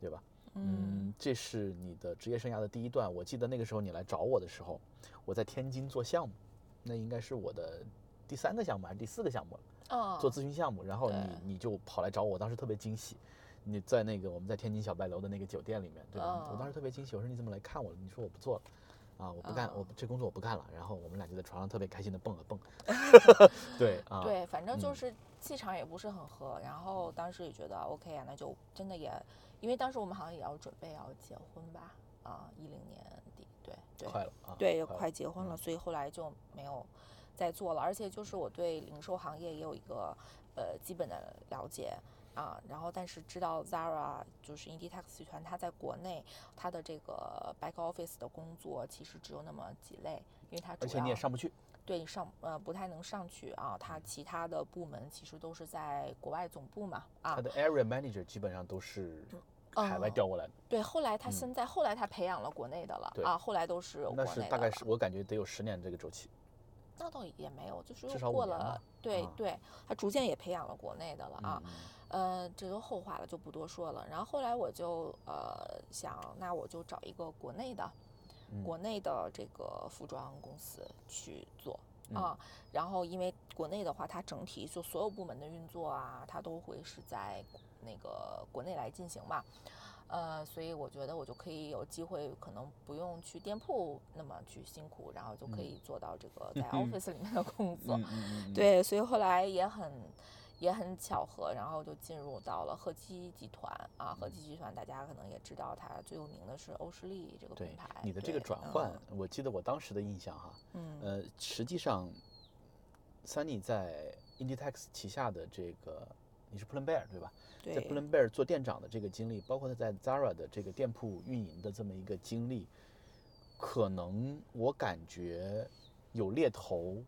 [SPEAKER 1] 对吧？嗯，这是你的职业生涯的第一段。我记得那个时候你来找我的时候，我在天津做项目，那应该是我的第三个项目还是第四个项目了，
[SPEAKER 2] 嗯，
[SPEAKER 1] 做咨询项目。然后你你就跑来找我，我当时特别惊喜。你在那个我们在天津小白楼的那个酒店里面，对吧？我当时特别惊喜，我说你怎么来看我了？你说我不做了。啊，我不干，我
[SPEAKER 2] 哦
[SPEAKER 1] 这工作我不干了。然后我们俩就在床上特别开心的蹦了蹦。对啊，
[SPEAKER 2] 对，反正就
[SPEAKER 1] 嗯
[SPEAKER 2] 是气场也不是很合，然后当时也觉得 OK 啊，那就真的也，因为当时我们好像也要准备要结婚吧，啊，一零年底，对对
[SPEAKER 1] 快了啊，
[SPEAKER 2] 对，也
[SPEAKER 1] 快
[SPEAKER 2] 结婚了，所以后来就没有再做了，而且就是我对零售行业也有一个呃基本的了解。啊，然后但是知道 Zara 就是 Inditex 集团，它在国内它的这个 back office 的工作其实只有那么几类，因为它主
[SPEAKER 1] 而且你也
[SPEAKER 2] 要
[SPEAKER 1] 上不去。
[SPEAKER 2] 对你上呃不太能上去啊，它其他的部门其实都是在国外总部嘛啊
[SPEAKER 1] 它，的 area manager 基本上都是海外
[SPEAKER 2] 嗯
[SPEAKER 1] 调过来的，
[SPEAKER 2] 对，后来他
[SPEAKER 1] 嗯
[SPEAKER 2] 现在、后来他培养了国内的了啊，后来都是国内的那
[SPEAKER 1] 是大概是我感觉得有十年这个周期。
[SPEAKER 2] 那倒也没有，就是
[SPEAKER 1] 至
[SPEAKER 2] 又过了对对，他逐渐也培养了国内的了啊，
[SPEAKER 1] 嗯
[SPEAKER 2] 呃，这都后话了，就不多说了。然后后来我就呃想，那我就找一个国内的，
[SPEAKER 1] 嗯
[SPEAKER 2] 国内的这个服装公司去做
[SPEAKER 1] 嗯
[SPEAKER 2] 啊。然后因为国内的话，它整体就所有部门的运作啊，它都会是在那个国内来进行嘛。呃，所以我觉得我就可以有机会，可能不用去店铺那么去辛苦，然后就可
[SPEAKER 1] 嗯
[SPEAKER 2] 以做到这个 在
[SPEAKER 1] 嗯
[SPEAKER 2] office 里面的工作。对，所以后来也很也很巧合，然后就进入到了赫基集团啊。赫基集团大家可能也知道，它最有名的是欧诗丽这个品牌。
[SPEAKER 1] 你的这个转换，我记得我当时的印象哈，
[SPEAKER 2] 嗯，
[SPEAKER 1] 呃，实际上，Sunny 在 Inditex 旗下的这个，你是 Pull&Bear 对吧？在
[SPEAKER 2] 对。
[SPEAKER 1] Pull&Bear 做店长的这个经历，包括他在 Zara 的这个店铺运营的这么一个经历，可能我感觉有猎头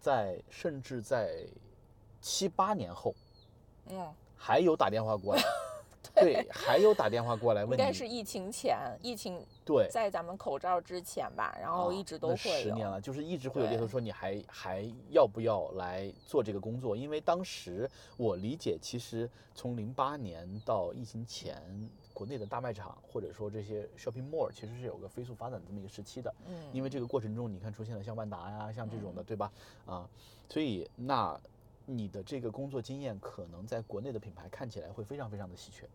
[SPEAKER 1] 在，甚至在七八年后
[SPEAKER 2] 嗯，
[SPEAKER 1] 还有打电话过来，对，还有打电话过来问你，
[SPEAKER 2] 该是疫情前，疫情
[SPEAKER 1] 对，
[SPEAKER 2] 在咱们口罩之前吧，然后
[SPEAKER 1] 啊
[SPEAKER 2] 一直都会有。
[SPEAKER 1] 十年了，就是一直会有猎头说你还还要不要来做这个工作？因为当时我理解，其实从零八年到疫情前，国内的大卖场或者说这些 shopping mall 其实是有个飞速发展的这么一个时期的。
[SPEAKER 2] 嗯，
[SPEAKER 1] 因为这个过程中，你看出现了像万达呀，像这种的，
[SPEAKER 2] 嗯
[SPEAKER 1] 对吧？啊，所以那你的这个工作经验，可能在国内的品牌看起来会非常非常的稀缺。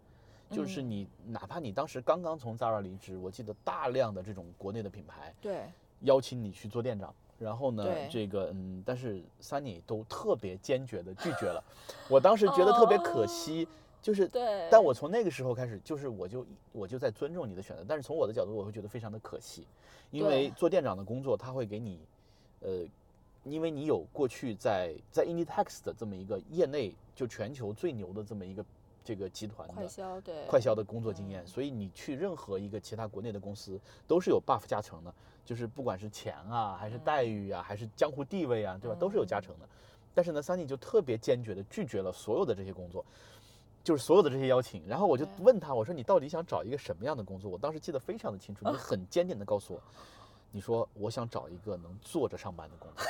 [SPEAKER 1] 就是
[SPEAKER 2] 嗯
[SPEAKER 1] 你哪怕你当时刚刚从 Zara 离职，我记得大量的这种国内的品牌
[SPEAKER 2] 对
[SPEAKER 1] 邀请你去做店长，然后呢，这个嗯，但是 Sunny 都特别坚决的拒绝了。我当时觉得特别可惜，就是，
[SPEAKER 2] 哦对，
[SPEAKER 1] 但我从那个时候开始，就是我就我就在尊重你的选择，但是从我的角度，我会觉得非常的可惜，因为做店长的工作，他会给你，呃，因为你有过去在在 Inditex 的这么一个业内就全球最牛的这么一个这个集团的
[SPEAKER 2] 快
[SPEAKER 1] 的
[SPEAKER 2] 销对
[SPEAKER 1] 快销的工作经验，
[SPEAKER 2] 嗯
[SPEAKER 1] 所以你去任何一个其他国内的公司都是有 buff 加成的，就是不管是钱啊，还是待遇啊，还是江湖地位啊，对吧，都是有加成的。但是呢，Sunny 就特别坚决的拒绝了所有的这些工作，就是所有的这些邀请。然后我就问他，我说你到底想找一个什么样的工作？我当时记得非常的清楚，你 很坚定的告诉我，你说我想找一个能坐着上班的工作。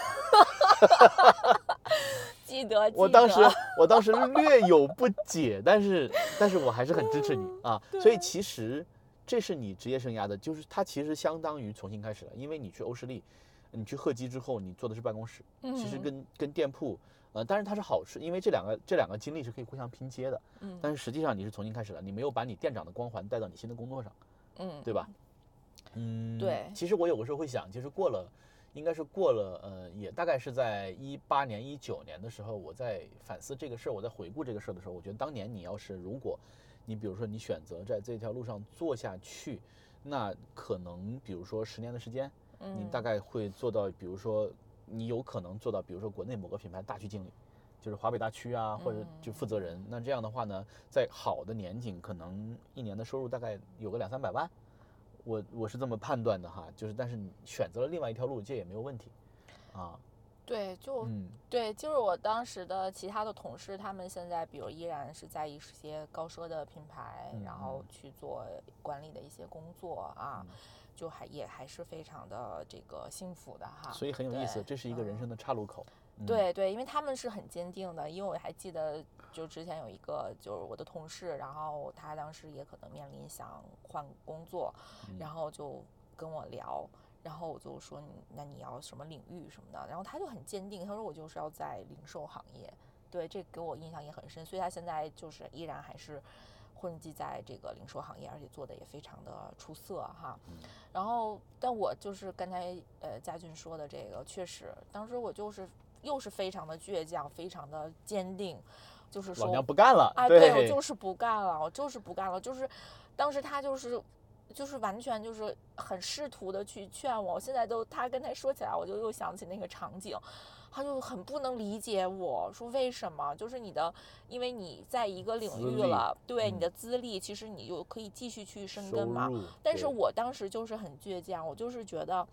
[SPEAKER 2] 记得，记
[SPEAKER 1] 我当时我当时略有不解，但是但是我还是很支持你啊。所以其实这是你职业生涯的，就是它其实相当于重新开始了，因为你去欧时力，你去赫基之后，你做的是办公室，其实
[SPEAKER 2] 嗯
[SPEAKER 1] 跟跟店铺，呃，但是它是好事，因为这两个这两个经历是可以互相拼接的。
[SPEAKER 2] 嗯
[SPEAKER 1] 但是实际上你是重新开始了，你没有把你店长的光环带到你新的工作上，
[SPEAKER 2] 嗯，
[SPEAKER 1] 对吧？嗯，
[SPEAKER 2] 对
[SPEAKER 1] 其实我有个时候会想，其实过了，应该是过了，呃，也大概是在一八年、一九年的时候，我在反思这个事儿，我在回顾这个事儿的时候，我觉得当年你要是如果，你比如说你选择在这条路上做下去，那可能比如说十年的时间，你
[SPEAKER 2] 嗯
[SPEAKER 1] 大概会做到，比如说你有可能做到，比如说国内某个品牌大区经理。就是华北大区啊，或者就负责人。那这样的话呢，在好的年景，可能一年的收入大概有个两三百万。我我是这么判断的哈，就是但是你选择了另外一条路，这也没有问题，啊，
[SPEAKER 2] 对，就
[SPEAKER 1] 嗯
[SPEAKER 2] 对，就是我当时的其他的同事，他们现在比如依然是在一些高奢的品牌，
[SPEAKER 1] 嗯
[SPEAKER 2] 然后
[SPEAKER 1] 嗯
[SPEAKER 2] 去做管理的一些工作啊，
[SPEAKER 1] 嗯
[SPEAKER 2] 就还也还是非常的这个幸福的哈。
[SPEAKER 1] 所以很有意思，这是一个人
[SPEAKER 2] 嗯
[SPEAKER 1] 生的岔路口。嗯，
[SPEAKER 2] 对对，因为他们是很坚定的，因为我还记得，就之前有一个就是我的同事，然后他当时也可能面临想换工作，
[SPEAKER 1] 嗯。
[SPEAKER 2] 然后就跟我聊，然后我就说你那你要什么领域什么的，然后他就很坚定，他说我就是要在零售行业，对，这给我印象也很深，所以他现在就是依然还是混迹在这个零售行业，而且做的也非常的出色哈。
[SPEAKER 1] 嗯。
[SPEAKER 2] 然后，但我就是刚才呃佳俊说的这个，确实当时我就是又是非常的倔强，非常的坚定，就是说
[SPEAKER 1] 老娘不干了。
[SPEAKER 2] 啊，
[SPEAKER 1] 对
[SPEAKER 2] 我就是不干了，我就是不干了，就是当时他就是就是完全就是很试图的去劝我，我现在都他跟他说起来，我就又想起那个场景。他就很不能理解我说为什么，就是你的，因为你在一个领域了，对你
[SPEAKER 1] 嗯
[SPEAKER 2] 的资历，其实你就可以继续去深
[SPEAKER 1] 收
[SPEAKER 2] 耕嘛。但是我当时就是很倔强，我就是觉得，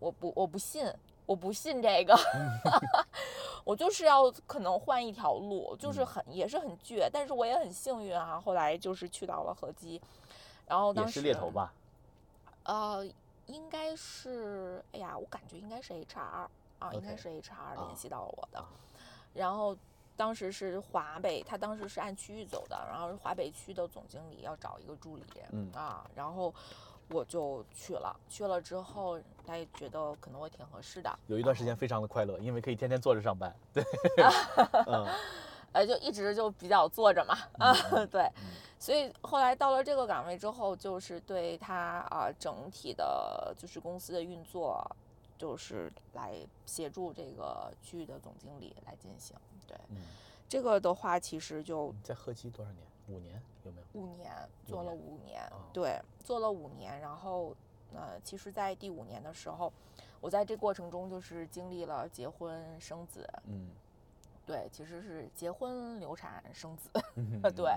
[SPEAKER 2] 我不我不信，我不信这个，我就是要可能换一条路，就是
[SPEAKER 1] 嗯。
[SPEAKER 2] 很也是很倔，但是我也很幸运啊，后来就是去到了合基，然后当时
[SPEAKER 1] 也是猎头？吧？
[SPEAKER 2] 呃，应该是，哎呀，我感觉应该是 HR 啊，应该是 HR
[SPEAKER 1] 啊
[SPEAKER 2] 联系到了我的，
[SPEAKER 1] 啊。
[SPEAKER 2] 然后当时是华北，他当时是按区域走的，然后是华北区的总经理要找一个助理，
[SPEAKER 1] 嗯。
[SPEAKER 2] 啊，然后我就去了，去了之后他也觉得可能我挺合适的，
[SPEAKER 1] 有一段时间非常的快乐，因为可以天天坐着上班。对，嗯
[SPEAKER 2] 呃，就一直就比较坐着嘛，啊，对，
[SPEAKER 1] 嗯
[SPEAKER 2] 所以后来到了这个岗位之后，就是对他啊、整体的就是公司的运作，就是来协助这个区域的总经理来进行。对，
[SPEAKER 1] 嗯，
[SPEAKER 2] 这个的话其实就
[SPEAKER 1] 在赫基多少年？五年有没有？
[SPEAKER 2] 五年做了
[SPEAKER 1] 年
[SPEAKER 2] 五年，
[SPEAKER 1] 哦
[SPEAKER 2] 对，做了五年，然后呃，其实，在第五年的时候，我在这过程中就是经历了结婚生子，
[SPEAKER 1] 嗯，
[SPEAKER 2] 对，其实是结婚流产生子，
[SPEAKER 1] 嗯
[SPEAKER 2] 对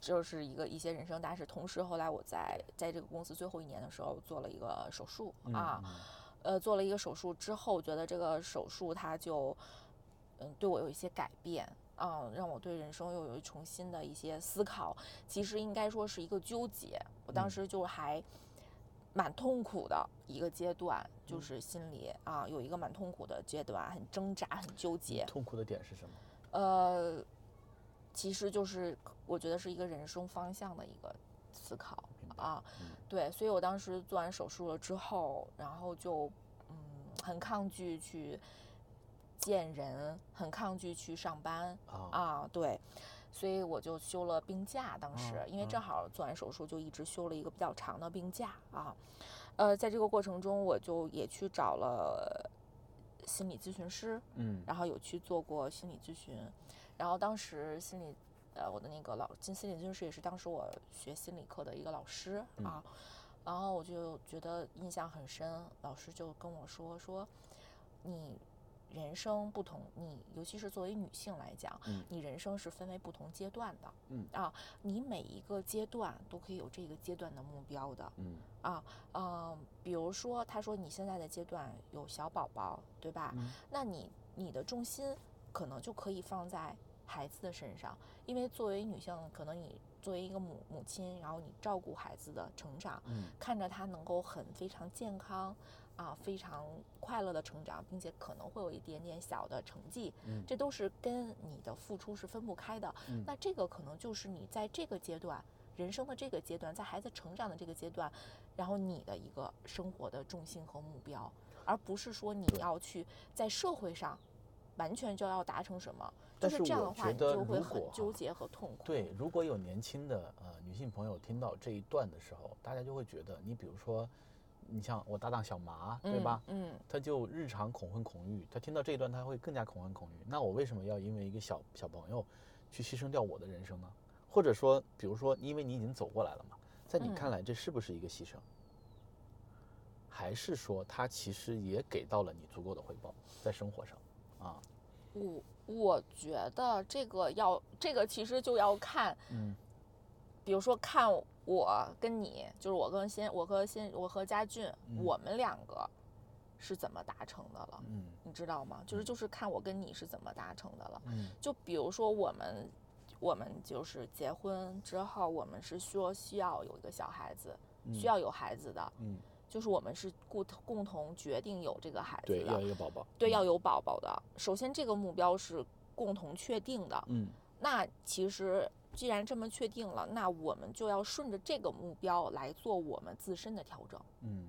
[SPEAKER 2] 就是一个一些人生大事。同时，后来我在在这个公司最后一年的时候做了一个手术
[SPEAKER 1] 嗯
[SPEAKER 2] 啊，
[SPEAKER 1] 嗯
[SPEAKER 2] 呃，做了一个手术之后，觉得这个手术它就嗯对我有一些改变。啊，让我对人生又有重新的一些思考。其实应该说是一个纠结，我当
[SPEAKER 1] 嗯
[SPEAKER 2] 时就还蛮痛苦的一个阶段，就
[SPEAKER 1] 嗯
[SPEAKER 2] 是心里啊有一个蛮痛苦的阶段，很挣扎，很纠结。
[SPEAKER 1] 痛苦的点是什么？
[SPEAKER 2] 呃，其实就是我觉得是一个人生方向的一个思考啊。
[SPEAKER 1] 嗯
[SPEAKER 2] 对，所以我当时做完手术了之后，然后就嗯很抗拒去见人，很抗拒去上班
[SPEAKER 1] 啊
[SPEAKER 2] 啊。对，所以我就休了病假，当时、
[SPEAKER 1] 嗯
[SPEAKER 2] 因为正好做完手术，就一直休了一个比较长的病假啊。呃，在这个过程中，我就也去找了心理咨询师，
[SPEAKER 1] 嗯。
[SPEAKER 2] 然后有去做过心理咨询，然后当时心理，呃，我的那个老进心理咨询师也是当时我学心理课的一个老师
[SPEAKER 1] 嗯
[SPEAKER 2] 啊，然后我就觉得印象很深，老师就跟我说说，你人生不同，你尤其是作为女性来讲，
[SPEAKER 1] 嗯。
[SPEAKER 2] 你人生是分为不同阶段的，
[SPEAKER 1] 嗯。
[SPEAKER 2] 啊，你每一个阶段都可以有这个阶段的目标的，
[SPEAKER 1] 嗯。
[SPEAKER 2] 啊，嗯、比如说他说你现在的阶段有小宝宝，对吧？
[SPEAKER 1] 嗯？
[SPEAKER 2] 那你你的重心可能就可以放在孩子的身上，因为作为女性，可能你作为一个母母亲，然后你照顾孩子的成长，
[SPEAKER 1] 嗯。
[SPEAKER 2] 看着他能够很非常健康啊，非常快乐的成长，并且可能会有一点点小的成绩，
[SPEAKER 1] 嗯
[SPEAKER 2] 这都是跟你的付出是分不开的。
[SPEAKER 1] 嗯
[SPEAKER 2] 那这个可能就是你在这个阶段。人生的这个阶段，在孩子成长的这个阶段，然后你的一个生活的重心和目标，而不是说你要去在社会上完全就要达成什么，就
[SPEAKER 1] 但是我
[SPEAKER 2] 这样的话，你就会很纠结和痛苦。
[SPEAKER 1] 对，如果有年轻的呃女性朋友听到这一段的时候，大家就会觉得，你比如说，你像我搭档小麻，对吧？
[SPEAKER 2] 嗯？嗯，
[SPEAKER 1] 他就日常恐婚恐育，他听到这一段他会更加恐婚恐育。那我为什么要因为一个小小朋友去牺牲掉我的人生呢？或者说，比如说，因为你已经走过来了嘛，在你
[SPEAKER 2] 嗯
[SPEAKER 1] 看来这是不是一个牺牲？还是说他其实也给到了你足够的回报，在生活上啊？
[SPEAKER 2] 我我觉得这个要这个其实就要看，
[SPEAKER 1] 嗯
[SPEAKER 2] 比如说看我跟你，就是我跟新我和新我和佳俊，
[SPEAKER 1] 嗯
[SPEAKER 2] 我们两个是怎么达成的了，
[SPEAKER 1] 嗯
[SPEAKER 2] 你知道吗？就是就是看我跟你是怎么达成的了。
[SPEAKER 1] 嗯
[SPEAKER 2] 就比如说我们，我们就是结婚之后，我们是说需要有一个小孩子，需要有孩子的，
[SPEAKER 1] 嗯，
[SPEAKER 2] 就是我们是共共同决定有这个孩子
[SPEAKER 1] 对，要
[SPEAKER 2] 的，
[SPEAKER 1] 一个宝宝，
[SPEAKER 2] 对，
[SPEAKER 1] 嗯
[SPEAKER 2] 要有宝宝的。首先这个目标是共同确定的，
[SPEAKER 1] 嗯
[SPEAKER 2] 那其实既然这么确定了，那我们就要顺着这个目标来做我们自身的调整。
[SPEAKER 1] 嗯。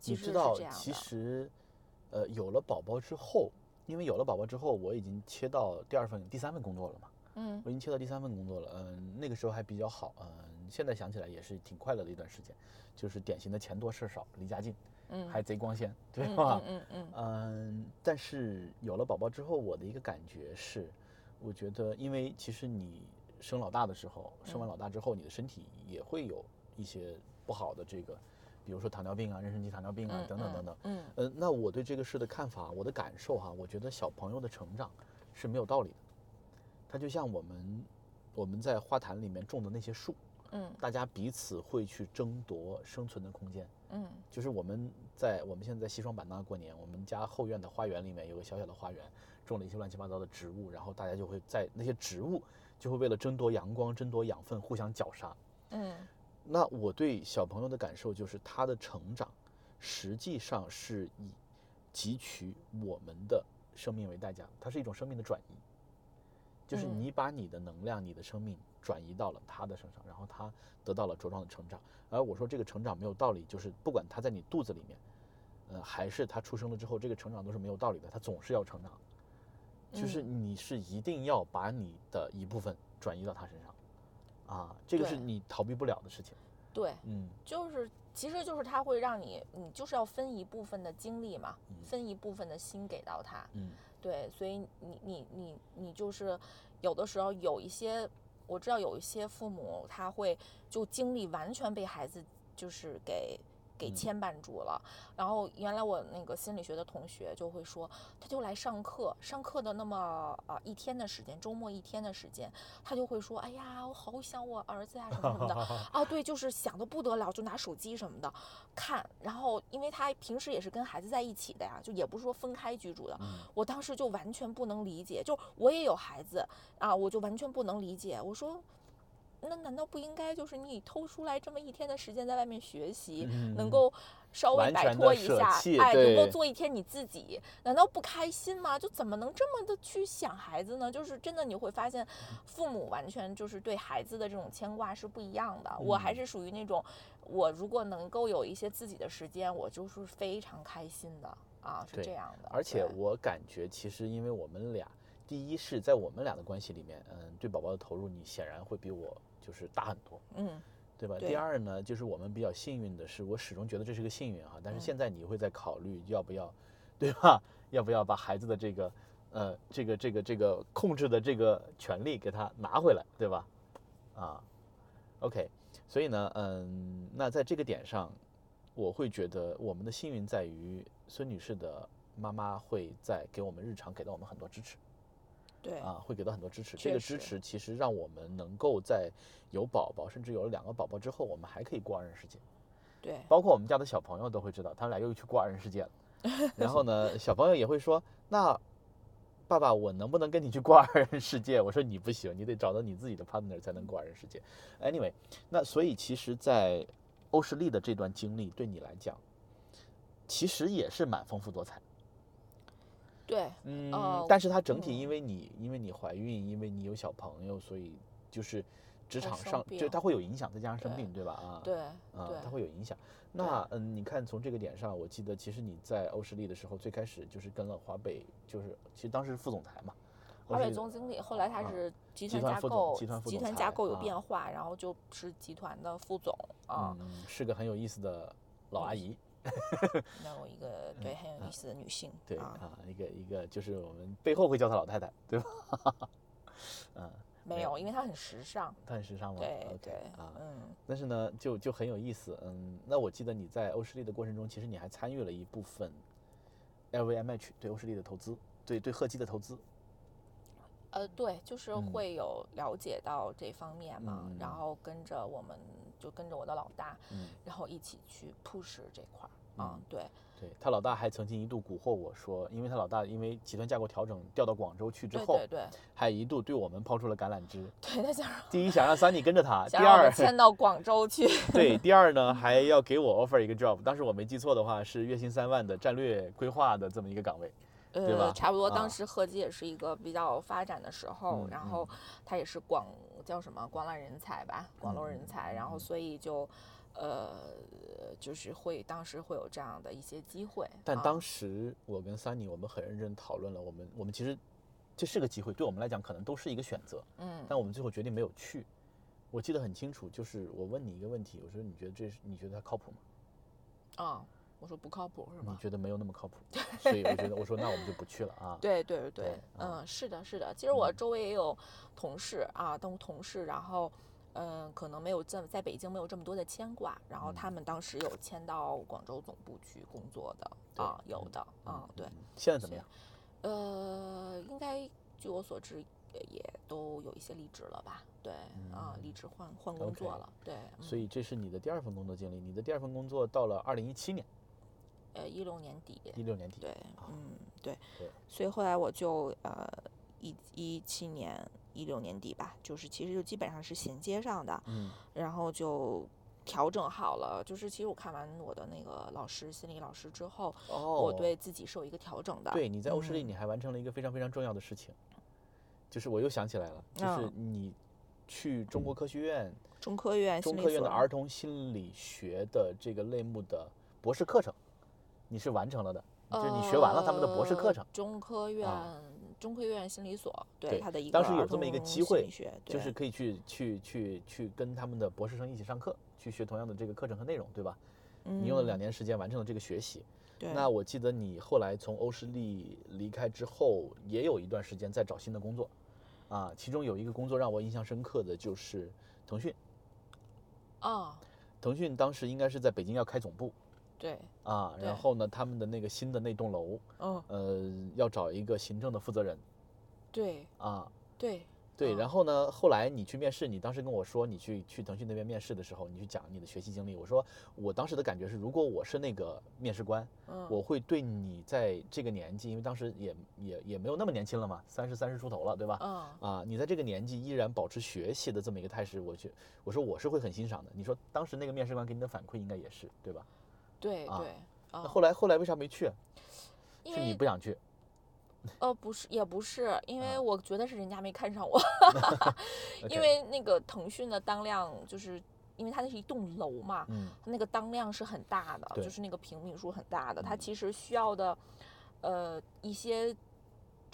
[SPEAKER 2] 其实是
[SPEAKER 1] 你知道
[SPEAKER 2] 这，样
[SPEAKER 1] 其，实，呃，有了宝宝之后，因为有了宝宝之后，我已经切到第二份、第三份工作了嘛，
[SPEAKER 2] 嗯
[SPEAKER 1] 我已经切到第三份工作了。嗯，那个时候还比较好，嗯，现在想起来也是挺快乐的一段时间，就是典型的钱多事少，离家近，
[SPEAKER 2] 嗯，
[SPEAKER 1] 还贼光鲜，对
[SPEAKER 2] 嗯
[SPEAKER 1] 吧？
[SPEAKER 2] 嗯嗯
[SPEAKER 1] 嗯，但是有了宝宝之后，我的一个感觉是，我觉得，因为其实你生老大的时候，生完
[SPEAKER 2] 嗯
[SPEAKER 1] 老大之后，你的身体也会有一些不好的这个，比如说糖尿病啊、妊娠期糖尿病啊
[SPEAKER 2] 嗯
[SPEAKER 1] 等等等等。
[SPEAKER 2] 嗯
[SPEAKER 1] 呃，那我对这个事的看法，我的感受哈，我觉得小朋友的成长是没有道理的，它就像我们我们在花坛里面种的那些树，
[SPEAKER 2] 嗯
[SPEAKER 1] 大家彼此会去争夺生存的空间。
[SPEAKER 2] 嗯
[SPEAKER 1] 就是我们在我们现在在西双版纳过年，我们家后院的花园里面有个小小的花园，种了一些乱七八糟的植物，然后大家就会在那些植物就会为了争夺阳光、争夺养分互相绞杀。
[SPEAKER 2] 嗯
[SPEAKER 1] 那我对小朋友的感受就是，他的成长实际上是以汲取我们的生命为代价，它是一种生命的转移，就是
[SPEAKER 2] 嗯
[SPEAKER 1] 你把你的能量、你的生命转移到了他的身上，然后他得到了茁壮的成长。而我说这个成长没有道理，就是不管他在你肚子里面，呃，还是他出生了之后，这个成长都是没有道理的，他总是要成长。就是
[SPEAKER 2] 嗯
[SPEAKER 1] 你是一定要把你的一部分转移到他身上，啊，这个是你逃避不了的事情。
[SPEAKER 2] 对，
[SPEAKER 1] 嗯
[SPEAKER 2] 就是其实就是他会让你，你就是要分一部分的精力嘛，
[SPEAKER 1] 嗯
[SPEAKER 2] 分一部分的心给到他。
[SPEAKER 1] 嗯
[SPEAKER 2] 对，所以你你你你就是有的时候有一些，我知道有一些父母他会就精力完全被孩子就是给给
[SPEAKER 1] 嗯
[SPEAKER 2] 牵绊住了。然后原来我那个心理学的同学就会说，他就来上课，上课的那么啊、一天的时间，周末一天的时间，他就会说，哎呀，我好想我儿子呀什么什么的。啊，对，就是想的不得了，就拿手机什么的看，然后因为他平时也是跟孩子在一起的呀，就也不是说分开居住的。
[SPEAKER 1] 嗯
[SPEAKER 2] 我当时就完全不能理解，就我也有孩子啊，我就完全不能理解。我说，那难道不应该就是你偷出来这么一天的时间在外面学习，能
[SPEAKER 1] 嗯
[SPEAKER 2] 够稍微摆脱一下，
[SPEAKER 1] 弃
[SPEAKER 2] 哎，能够做一天你自己，难道不开心吗？就怎么能这么的去想孩子呢？就是真的你会发现，父母完全就是对孩子的这种牵挂是不一样的。我还
[SPEAKER 1] 嗯
[SPEAKER 2] 是属于那种，我如果能够有一些自己的时间，我就是非常开心的啊，是这样的。
[SPEAKER 1] 而且我感觉，其实因为我们俩，第一是在我们俩的关系里面，嗯，对宝宝的投入，你显然会比我就是大很多，
[SPEAKER 2] 嗯
[SPEAKER 1] 对吧？
[SPEAKER 2] 对
[SPEAKER 1] 第二呢，就是我们比较幸运的是，我始终觉得这是个幸运哈，但是
[SPEAKER 2] 嗯
[SPEAKER 1] 现在你会在考虑要不要，对吧？要不要把孩子的这个，呃，这个这个这个控制的这个权利给他拿回来，对吧？啊，OK，所以呢，嗯，那在这个点上，我会觉得我们的幸运在于孙女士的妈妈会在给我们日常给到我们很多支持。
[SPEAKER 2] 对
[SPEAKER 1] 啊，会给到很多支持。这个支持其实让我们能够在有宝宝，甚至有了两个宝宝之后，我们还可以过二人世界。
[SPEAKER 2] 对
[SPEAKER 1] 包括我们家的小朋友都会知道，他们俩又去过二人世界了。然后呢，小朋友也会说，那爸爸，我能不能跟你去过二人世界？我说你不行，你得找到你自己的 partner 才能过二人世界。Anyway，那所以其实，在欧诗丽的这段经历对你来讲，其实也是蛮丰富多彩。
[SPEAKER 2] 对，
[SPEAKER 1] 嗯，
[SPEAKER 2] 呃
[SPEAKER 1] 但是它整体
[SPEAKER 2] 嗯
[SPEAKER 1] 因为你因为你怀孕，因为你有小朋友，所以就是职场上就
[SPEAKER 2] 病
[SPEAKER 1] 它会有影响，再加上生病，对吧？啊，
[SPEAKER 2] 对，
[SPEAKER 1] 啊，
[SPEAKER 2] 对
[SPEAKER 1] 它会有影响。那嗯，你看从这个点上，我记得其实你在欧时力的时候，最开始就是跟了华北，就是其实当时是副总裁嘛，
[SPEAKER 2] 华北总经理，后来他
[SPEAKER 1] 啊
[SPEAKER 2] 是集
[SPEAKER 1] 集
[SPEAKER 2] 团架构，
[SPEAKER 1] 集团
[SPEAKER 2] 架构有
[SPEAKER 1] 啊
[SPEAKER 2] 变化，然后就是集团的副总啊，
[SPEAKER 1] 嗯，是个很有意思的老阿姨，
[SPEAKER 2] 那我一个对很有意思的女性，
[SPEAKER 1] 嗯对
[SPEAKER 2] 啊，
[SPEAKER 1] 啊，一个一个就是我们背后会叫她老太太，对吧？嗯，没有，
[SPEAKER 2] 因为她很时尚，
[SPEAKER 1] 她很时尚吗？
[SPEAKER 2] 对对，
[SPEAKER 1] 啊，
[SPEAKER 2] 嗯，
[SPEAKER 1] 但是呢，就就很有意思，嗯，那我记得你在欧诗丽的过程中，其实你还参与了一部分 LVMH 对欧诗丽的投资，对对赫基的投资，
[SPEAKER 2] 呃，对，就是
[SPEAKER 1] 嗯。
[SPEAKER 2] 会有了解到这方面嘛，然后跟着我们就跟着我的老大，
[SPEAKER 1] 嗯，
[SPEAKER 2] 然后一起去 push 这块儿。啊
[SPEAKER 1] 嗯，
[SPEAKER 2] 对，
[SPEAKER 1] 对他老大还曾经一度蛊惑我说，因为他老大因为集团架构调整调到广州去之后，
[SPEAKER 2] 对对对。
[SPEAKER 1] 还一度对我们抛出了橄榄枝。
[SPEAKER 2] 对，他想。让
[SPEAKER 1] 第一想让 Sunny 跟着他，第二
[SPEAKER 2] 迁到广州去，
[SPEAKER 1] 对，第二呢还要给我 offer 一个 job，当时我没记错的话是月薪三万的战略规划的这么一个岗位。对吧？
[SPEAKER 2] 呃，差不多，
[SPEAKER 1] 啊。
[SPEAKER 2] 当时合集也是一个比较发展的时候，
[SPEAKER 1] 嗯
[SPEAKER 2] 然后他也是广叫什么广揽人才吧，广漏人才，然后
[SPEAKER 1] 嗯
[SPEAKER 2] 所以就，呃，就是会当时会有这样的一些机会。啊
[SPEAKER 1] 但当时我跟 Sunny 我们很认真讨论了，我们我们其实这是个机会，对我们来讲可能都是一个选择，
[SPEAKER 2] 嗯
[SPEAKER 1] 但我们最后决定没有去。我记得很清楚，就是我问你一个问题，我说你觉得这是你觉得它靠谱吗？
[SPEAKER 2] 啊，我说不靠谱是吗？
[SPEAKER 1] 你觉得没有那么靠谱，所以我觉得我说那我们就不去了啊。
[SPEAKER 2] 对对对嗯，是的，是的。其实我
[SPEAKER 1] 嗯
[SPEAKER 2] 周围也有同事啊，都同事，然后嗯，可能没有这么在北京没有这么多的牵挂，然后
[SPEAKER 1] 嗯
[SPEAKER 2] 他们当时有迁到广州总部去工作的
[SPEAKER 1] 对
[SPEAKER 2] 啊，有的
[SPEAKER 1] 嗯
[SPEAKER 2] 啊，对。
[SPEAKER 1] 嗯现在怎么样？
[SPEAKER 2] 呃，应该据我所知，也也都有一些离职了吧？对，啊，离职换换工作了。对，
[SPEAKER 1] 所
[SPEAKER 2] 嗯
[SPEAKER 1] 以这是你的第二份工作经历，你的第二份工作到了二零一七年，
[SPEAKER 2] 呃，一六年底，
[SPEAKER 1] 一六年底。
[SPEAKER 2] 对，
[SPEAKER 1] 啊
[SPEAKER 2] 嗯，对
[SPEAKER 1] 对，
[SPEAKER 2] 所以后来我就呃一一七年一六年底吧，就是其实就基本上是衔接上的，
[SPEAKER 1] 嗯
[SPEAKER 2] 然后就。调整好了，就是其实我看完我的那个老师心理老师之后，
[SPEAKER 1] 哦，
[SPEAKER 2] 我对自己是有一个调整的。
[SPEAKER 1] 对，你在欧诗丽
[SPEAKER 2] 嗯
[SPEAKER 1] 你还完成了一个非常非常重要的事情，就是我又想起来了，
[SPEAKER 2] 嗯
[SPEAKER 1] 就是你去中国科学院、
[SPEAKER 2] 中科院
[SPEAKER 1] 中科院的儿童心理学的这个类目的博士课程，你是完成了的，就是你学完了他们的博士课程
[SPEAKER 2] 呃。中科院、中科院心理所，对
[SPEAKER 1] 对
[SPEAKER 2] 它的一个
[SPEAKER 1] 当时有这么一个机会就是可以去去去去跟他们的博士生一起上课，去学同样的这个课程和内容，对吧？你用了两
[SPEAKER 2] 嗯
[SPEAKER 1] 年时间完成了这个学习。
[SPEAKER 2] 对，
[SPEAKER 1] 那我记得你后来从欧诗丽离开之后，也有一段时间在找新的工作，啊，其中有一个工作让我印象深刻的就是腾讯。
[SPEAKER 2] 啊，
[SPEAKER 1] 腾讯当时应该是在北京要开总部
[SPEAKER 2] 对，
[SPEAKER 1] 啊，然后呢，他们的那个新的那栋楼，
[SPEAKER 2] 嗯，
[SPEAKER 1] 呃，要找一个行政的负责人
[SPEAKER 2] 对
[SPEAKER 1] 啊。
[SPEAKER 2] 对
[SPEAKER 1] 对，
[SPEAKER 2] 嗯
[SPEAKER 1] 然后呢？后来你去面试，你当时跟我说你去去腾讯那边面试的时候，你去讲你的学习经历。我说我当时的感觉是，如果我是那个面试官，
[SPEAKER 2] 嗯，
[SPEAKER 1] 我会对你在这个年纪，因为当时也也也没有那么年轻了嘛，三十三十出头了，对吧？
[SPEAKER 2] 嗯
[SPEAKER 1] 啊，你在这个年纪依然保持学习的这么一个态势，我去，我说我是会很欣赏的。你说当时那个面试官给你的反馈应该也是对吧？啊
[SPEAKER 2] 对对，
[SPEAKER 1] 那
[SPEAKER 2] 啊，
[SPEAKER 1] 后来后来为啥没去？是你
[SPEAKER 2] 因为
[SPEAKER 1] 不想去？
[SPEAKER 2] 呃不是也不是，因为
[SPEAKER 1] 啊
[SPEAKER 2] 我觉得是人家没看上我，因为那个腾讯的当量就是。因为它那是一栋楼嘛，
[SPEAKER 1] 嗯
[SPEAKER 2] 它那个当量是很大的，就是那个平米数很大的，它
[SPEAKER 1] 嗯
[SPEAKER 2] 其实需要的，呃，一些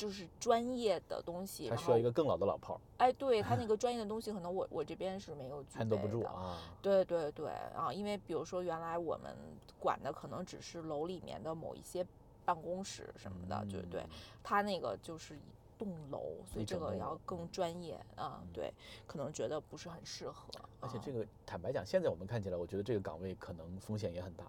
[SPEAKER 2] 就是专业的东西，
[SPEAKER 1] 他需要一个更老的老炮儿
[SPEAKER 2] 哎，对他 那个专业的东西，可能我我这边是没有具备
[SPEAKER 1] ，handle 不住
[SPEAKER 2] 的。
[SPEAKER 1] 啊。
[SPEAKER 2] 对对对啊，因为比如说原来我们管的可能只是楼里面的某一些办公室什么的，对对
[SPEAKER 1] 嗯，
[SPEAKER 2] 他那个就是一栋楼，所以这个要更专业啊
[SPEAKER 1] 嗯，
[SPEAKER 2] 对，可能觉得不是很适合。啊
[SPEAKER 1] 而且这个坦白讲，现在我们看起来，我觉得这个岗位可能风险也很大，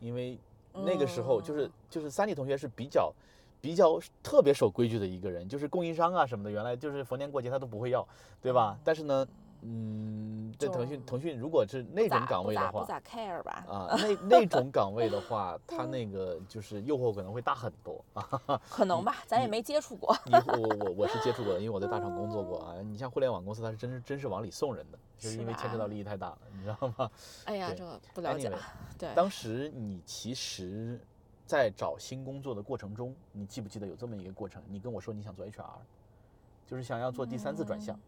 [SPEAKER 1] 因为那个时候就是
[SPEAKER 2] 嗯
[SPEAKER 1] 就是三里同学是比较比较特别守规矩的一个人，就是供应商啊什么的，原来就是逢年过节他都不会要，对吧？但是呢，嗯，在腾讯，腾讯如果是 那种岗位的话，
[SPEAKER 2] 不咋 care 吧？
[SPEAKER 1] 啊，那那种岗位的话，他那个就是诱惑可能会大很多啊。
[SPEAKER 2] 可能吧，咱也没接触过。
[SPEAKER 1] 你我我我是接触过的，因为我在大厂工作过啊。你像互联网公司，它是真是真是往里送人的，就是
[SPEAKER 2] 是
[SPEAKER 1] 因为牵扯到利益太大了，你知道吗？
[SPEAKER 2] 哎呀，这个不了解。对，
[SPEAKER 1] 当时你其实，在找新工作的过程中，你记不记得有这么一个过程？你跟我说你想做 HR，就是想要做第三次转向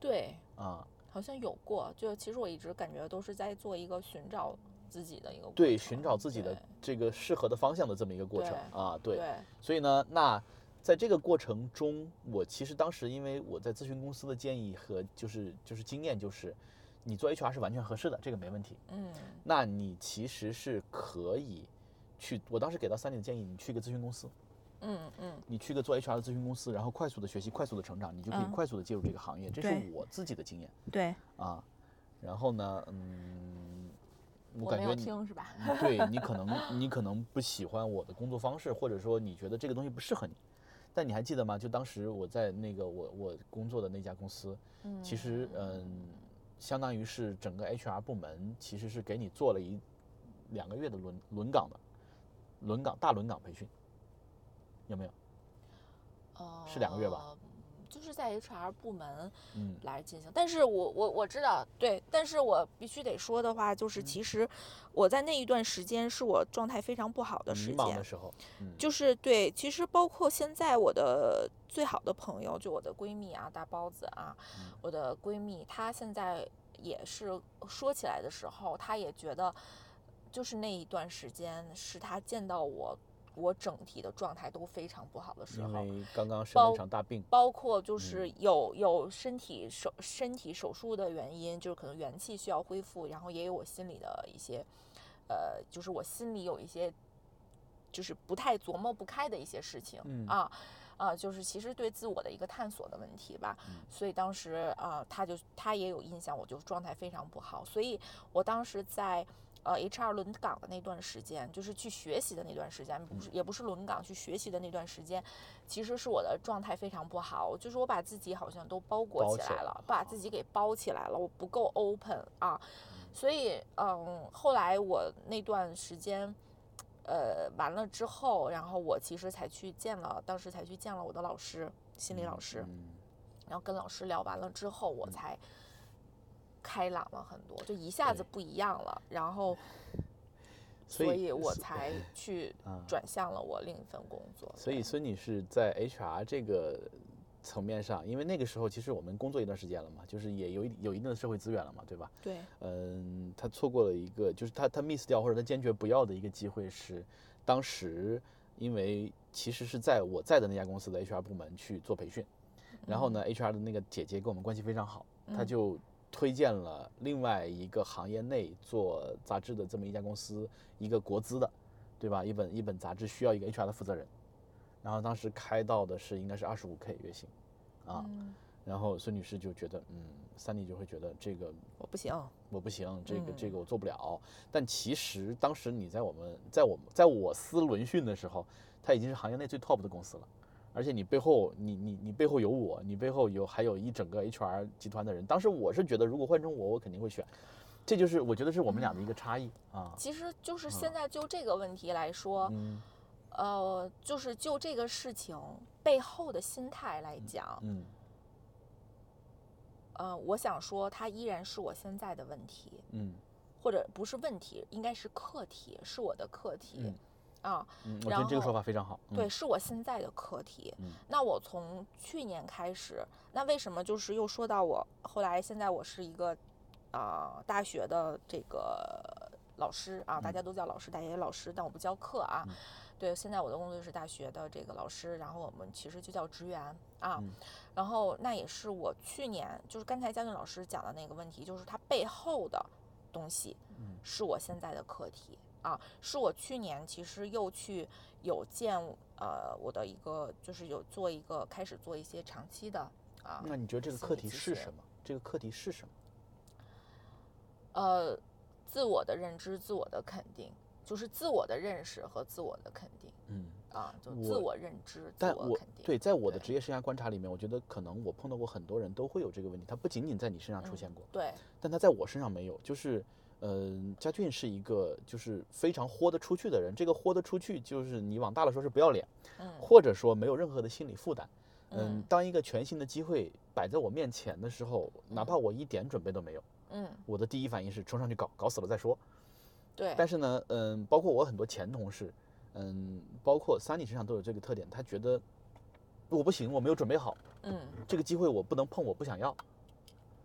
[SPEAKER 2] 对，
[SPEAKER 1] 啊。
[SPEAKER 2] 好像有过。就其实我一直感觉都是在做一个寻找自己的一个过
[SPEAKER 1] 对，寻找自己的这个适合的方向的这么一个过程啊。对，
[SPEAKER 2] 对
[SPEAKER 1] 所以呢，那在这个过程中，我其实当时因为我在咨询公司的建议和就是就是经验就是，你做 HR 是完全合适的，这个没问题。
[SPEAKER 2] 嗯
[SPEAKER 1] 那你其实是可以去，我当时给到三点的建议，你去一个咨询公司，
[SPEAKER 2] 嗯嗯
[SPEAKER 1] 你去个做 HR 的咨询公司，然后快速的学习，快速的成长，你就可以
[SPEAKER 2] 嗯
[SPEAKER 1] 快速的介入这个行业。这是我自己的经验
[SPEAKER 2] 对，
[SPEAKER 1] 啊。然后呢，嗯，我感觉你
[SPEAKER 2] 听是吧？
[SPEAKER 1] 嗯对你可能你可能不喜欢我的工作方式，或者说你觉得这个东西不适合你。但你还记得吗？就当时我在那个我我工作的那家公司，其实嗯，相当于是整个 HR 部门其实是给你做了一两个月的轮轮岗的轮岗大轮岗培训，有没有？
[SPEAKER 2] 呃，
[SPEAKER 1] 是两个月吧？
[SPEAKER 2] 就是在 HR 部门
[SPEAKER 1] 嗯。
[SPEAKER 2] 来进行，但是我我我知道，对，但是我必须得说的话，
[SPEAKER 1] 嗯
[SPEAKER 2] 就是其实我在那一段时间是我状态非常不好的时间
[SPEAKER 1] 的，时候，嗯，
[SPEAKER 2] 就是对，其实包括现在我的最好的朋友，就我的闺蜜啊，大包子啊，
[SPEAKER 1] 嗯。
[SPEAKER 2] 我的闺蜜，她现在也是说起来的时候，她也觉得，就是那一段时间是他见到我，我整体的状态都非常不好的时候
[SPEAKER 1] 因
[SPEAKER 2] 候。
[SPEAKER 1] 为刚刚生了
[SPEAKER 2] 包
[SPEAKER 1] 一场大病，
[SPEAKER 2] 包括就是
[SPEAKER 1] 嗯
[SPEAKER 2] 有有身体手身体手术的原因，就是可能元气需要恢复，然后也有我心里的一些，呃，就是我心里有一些，就是不太琢磨不开的一些事情、
[SPEAKER 1] 嗯
[SPEAKER 2] 啊。啊，就是其实对自我的一个探索的问题吧，
[SPEAKER 1] 嗯
[SPEAKER 2] 所以当时啊，他就他也有印象，我就状态非常不好，所以我当时在呃 HR 轮岗的那段时间，就是去学习的那段时间，不是也不是轮岗，去学习的那段时间，其实是我的状态非常不好，就是我把自己好像都包裹
[SPEAKER 1] 起来
[SPEAKER 2] 了，把自己给包起来了，我不够 open 啊，所以嗯，后来我那段时间。呃，完了之后，然后我其实才去见了，当时才去见了我的老师，心理老师。
[SPEAKER 1] 嗯
[SPEAKER 2] 然后跟老师聊完了之后，我才开朗了很多，就一下子不一样了。然后，
[SPEAKER 1] 所以
[SPEAKER 2] 我才去
[SPEAKER 1] 啊
[SPEAKER 2] 转向了我另一份工作。
[SPEAKER 1] 所以
[SPEAKER 2] 对
[SPEAKER 1] 孙女士在 HR 这个层面上，因为那个时候其实我们工作一段时间了嘛，就是也有一有一定的社会资源了嘛，对吧？
[SPEAKER 2] 对，
[SPEAKER 1] 嗯，她错过了一个，就是她她 miss 掉或者她坚决不要的一个机会是，当时因为其实是在我在的那家公司的 HR 部门去做培训，然后呢，HR 的那个姐姐跟我们关系非常好，她
[SPEAKER 2] 嗯
[SPEAKER 1] 就推荐了另外一个行业内做杂志的这么一家公司，一个国资的，对吧？一本一本杂志需要一个 HR 的负责人，然后当时开到的是应该是二十五 K 月薪，啊，
[SPEAKER 2] 嗯，
[SPEAKER 1] 然后孙女士就觉得，嗯，三弟就会觉得这个
[SPEAKER 2] 我不行。
[SPEAKER 1] 我不行，这个这
[SPEAKER 2] 嗯
[SPEAKER 1] 个我做不了。但其实当时你在我们在我们在我司轮训的时候，它已经是行业内最 top 的公司了。而且你背后，你你你背后有我，你背后有还有一整个 HR 集团的人。当时我是觉得，如果换成我，我肯定会选。这就是我觉得是我们俩的一个差异啊。
[SPEAKER 2] 其实就是现在就这个问题来说，
[SPEAKER 1] 嗯
[SPEAKER 2] 呃，就是就这个事情背后的心态来讲，
[SPEAKER 1] 嗯
[SPEAKER 2] 呃，我想说它依然是我现在的问题，
[SPEAKER 1] 嗯
[SPEAKER 2] 或者不是问题，应该是课题，是我的课题。
[SPEAKER 1] 嗯
[SPEAKER 2] 啊，
[SPEAKER 1] 嗯，我觉
[SPEAKER 2] 然
[SPEAKER 1] 得这个说
[SPEAKER 2] 后
[SPEAKER 1] 法非常好。嗯
[SPEAKER 2] 对，，是我现在的课题。
[SPEAKER 1] 嗯
[SPEAKER 2] 那我从去年开始，那为什么就是又说到我后来现在我是一个啊、大学的这个老师啊，大
[SPEAKER 1] 嗯
[SPEAKER 2] 家都叫老师，大学老师，但我不教课啊。
[SPEAKER 1] 嗯
[SPEAKER 2] 对，现在我的工作就是大学的这个老师，然后我们其实就叫职员啊。
[SPEAKER 1] 嗯
[SPEAKER 2] 然后那也是我去年就是刚才嘉俊老师讲的那个问题，就是它背后的东西
[SPEAKER 1] 嗯
[SPEAKER 2] 是我现在的课题啊，是我去年其实又去有见呃我的一个就是有做一个开始做一些长期的啊
[SPEAKER 1] 那你觉得这个课题是什么？这个课题是什么？
[SPEAKER 2] 呃自我的认知、自我的肯定，就是自我的认识和自我的肯定
[SPEAKER 1] 嗯
[SPEAKER 2] 啊，就自
[SPEAKER 1] 我
[SPEAKER 2] 我认知、自
[SPEAKER 1] 但我
[SPEAKER 2] 我肯定。
[SPEAKER 1] 对，在我的职业生涯观察里面，我觉得可能我碰到过很多人都会有这个问题，它不仅仅在你身上出
[SPEAKER 2] 嗯
[SPEAKER 1] 现过，
[SPEAKER 2] 对，
[SPEAKER 1] 但它在我身上没有。就是，嗯、佳俊是一个就是非常豁得出去的人。这个豁得出去，就是你往大了说是不要脸，
[SPEAKER 2] 嗯
[SPEAKER 1] 或者说没有任何的心理负担。嗯
[SPEAKER 2] 嗯，
[SPEAKER 1] 当一个全新的机会摆在我面前的时候，哪怕我一点准备都没有，
[SPEAKER 2] 嗯，
[SPEAKER 1] 我的第一反应是冲上去搞，搞死了再说。
[SPEAKER 2] 对，
[SPEAKER 1] 但是呢，嗯，包括我很多前同事，嗯，包括 Sunny 身上都有这个特点，他觉得我不行，我没有准备好，
[SPEAKER 2] 嗯
[SPEAKER 1] 这个机会我不能碰，我不想要。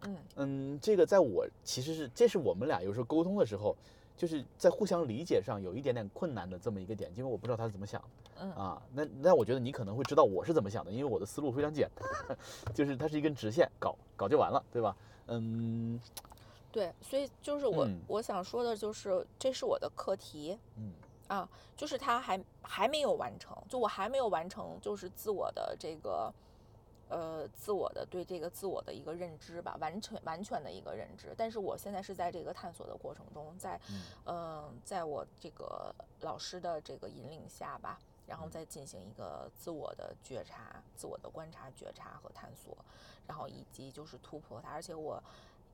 [SPEAKER 2] 嗯
[SPEAKER 1] 嗯，这个在我其实是这是我们俩有时候沟通的时候，就是在互相理解上有一点点困难的这么一个点，因为我不知道他是怎么想的
[SPEAKER 2] 嗯
[SPEAKER 1] 啊。那那我觉得你可能会知道我是怎么想的，因为我的思路非常简单，就是它是一根直线，搞搞就完了，对吧？嗯
[SPEAKER 2] 对，所以就是我、
[SPEAKER 1] 嗯
[SPEAKER 2] 我想说的就是，这是我的课题
[SPEAKER 1] 嗯
[SPEAKER 2] 啊，就是他还还没有完成，就我还没有完成，就是自我的这个。呃，自我的对这个自我的一个认知吧，完全完全的一个认知。但是我现在是在这个探索的过程中，在
[SPEAKER 1] 嗯
[SPEAKER 2] 嗯、在我这个老师的这个引领下吧，然后再进行一个自我的觉察、自我的观察、觉察和探索，然后以及就是突破它。而且我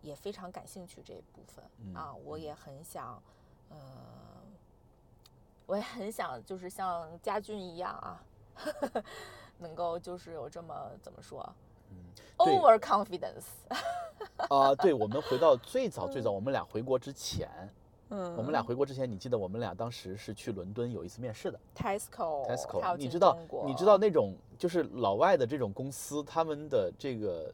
[SPEAKER 2] 也非常感兴趣这一部分、
[SPEAKER 1] 嗯
[SPEAKER 2] 啊，我也很想，呃，我也很想就是像家俊一样啊，能够就是有这么怎么说
[SPEAKER 1] 嗯
[SPEAKER 2] ，，over confidence，
[SPEAKER 1] 啊，对，我们回到最早最早，我们俩回国之前，
[SPEAKER 2] 嗯，
[SPEAKER 1] 我们俩回国之前，你记得我们俩当时是去伦敦有一次面试的
[SPEAKER 2] ，Tesco，Tesco，
[SPEAKER 1] 你知道你知道那种就是老外的这种公司，他们的这个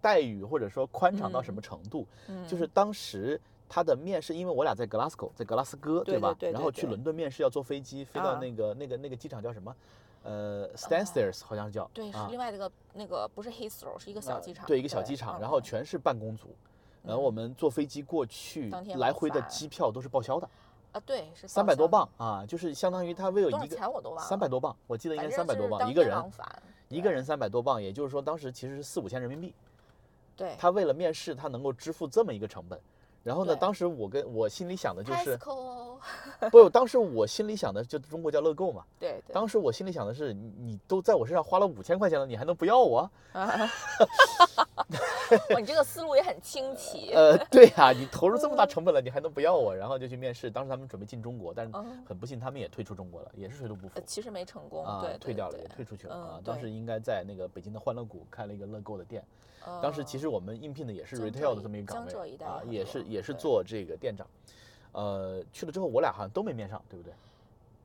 [SPEAKER 1] 待遇或者说宽敞到什么程度？嗯就是
[SPEAKER 2] 嗯
[SPEAKER 1] 当时他的面试，因为我俩在 Glasgow，在格拉斯哥，
[SPEAKER 2] 对
[SPEAKER 1] 吧？
[SPEAKER 2] 对对对对
[SPEAKER 1] 然后去伦敦面试要坐飞机，飞到
[SPEAKER 2] 啊
[SPEAKER 1] 那个那个那个机场叫什么？呃，Stansted 好像是叫。
[SPEAKER 2] 对，是
[SPEAKER 1] 啊
[SPEAKER 2] 另外那个那个不是 Heathrow，是一个小
[SPEAKER 1] 呃
[SPEAKER 2] 机场，
[SPEAKER 1] 对，一个小机场，
[SPEAKER 2] 嗯
[SPEAKER 1] 然后
[SPEAKER 2] 嗯
[SPEAKER 1] 全是办公族。然后我
[SPEAKER 2] 嗯
[SPEAKER 1] 们坐飞机过去，来回的机票都是报销的，
[SPEAKER 2] 啊，对，是
[SPEAKER 1] 三百多
[SPEAKER 2] 报
[SPEAKER 1] 磅啊，就是相当于他为了一个
[SPEAKER 2] 钱我都忘了，
[SPEAKER 1] 三百多磅，我记得应该三百多磅一个人，一个人三百多磅，也就是说当时其实是四五千人民币。
[SPEAKER 2] 对，
[SPEAKER 1] 他为了面试，他能够支付这么一个成本。然后呢，当时我跟我心里想的就是 不，当时我心里想的就中国叫乐购嘛。
[SPEAKER 2] 对对，
[SPEAKER 1] 当时我心里想的是，你你都在我身上花了五千块钱了，你还能不要我？
[SPEAKER 2] 啊 哇，你这个思路也很清奇，
[SPEAKER 1] 呃，对呀、你投入这么大成本了，你还能不要我？然后就去面试。当时他们准备进中国，但是
[SPEAKER 2] 嗯
[SPEAKER 1] 很不幸，他们也退出中国了，也是水土不服
[SPEAKER 2] 呃，其实没成功，
[SPEAKER 1] 啊
[SPEAKER 2] 对，，
[SPEAKER 1] 退掉了，也退出去了啊当时应该在那个北京的欢乐谷开了一个乐购的店。当时其
[SPEAKER 2] 嗯
[SPEAKER 1] 实我们应聘的也是 retail 的这么一个岗位啊，也是也是做这个店长。呃，去了之后我俩好像都没面上，对不对？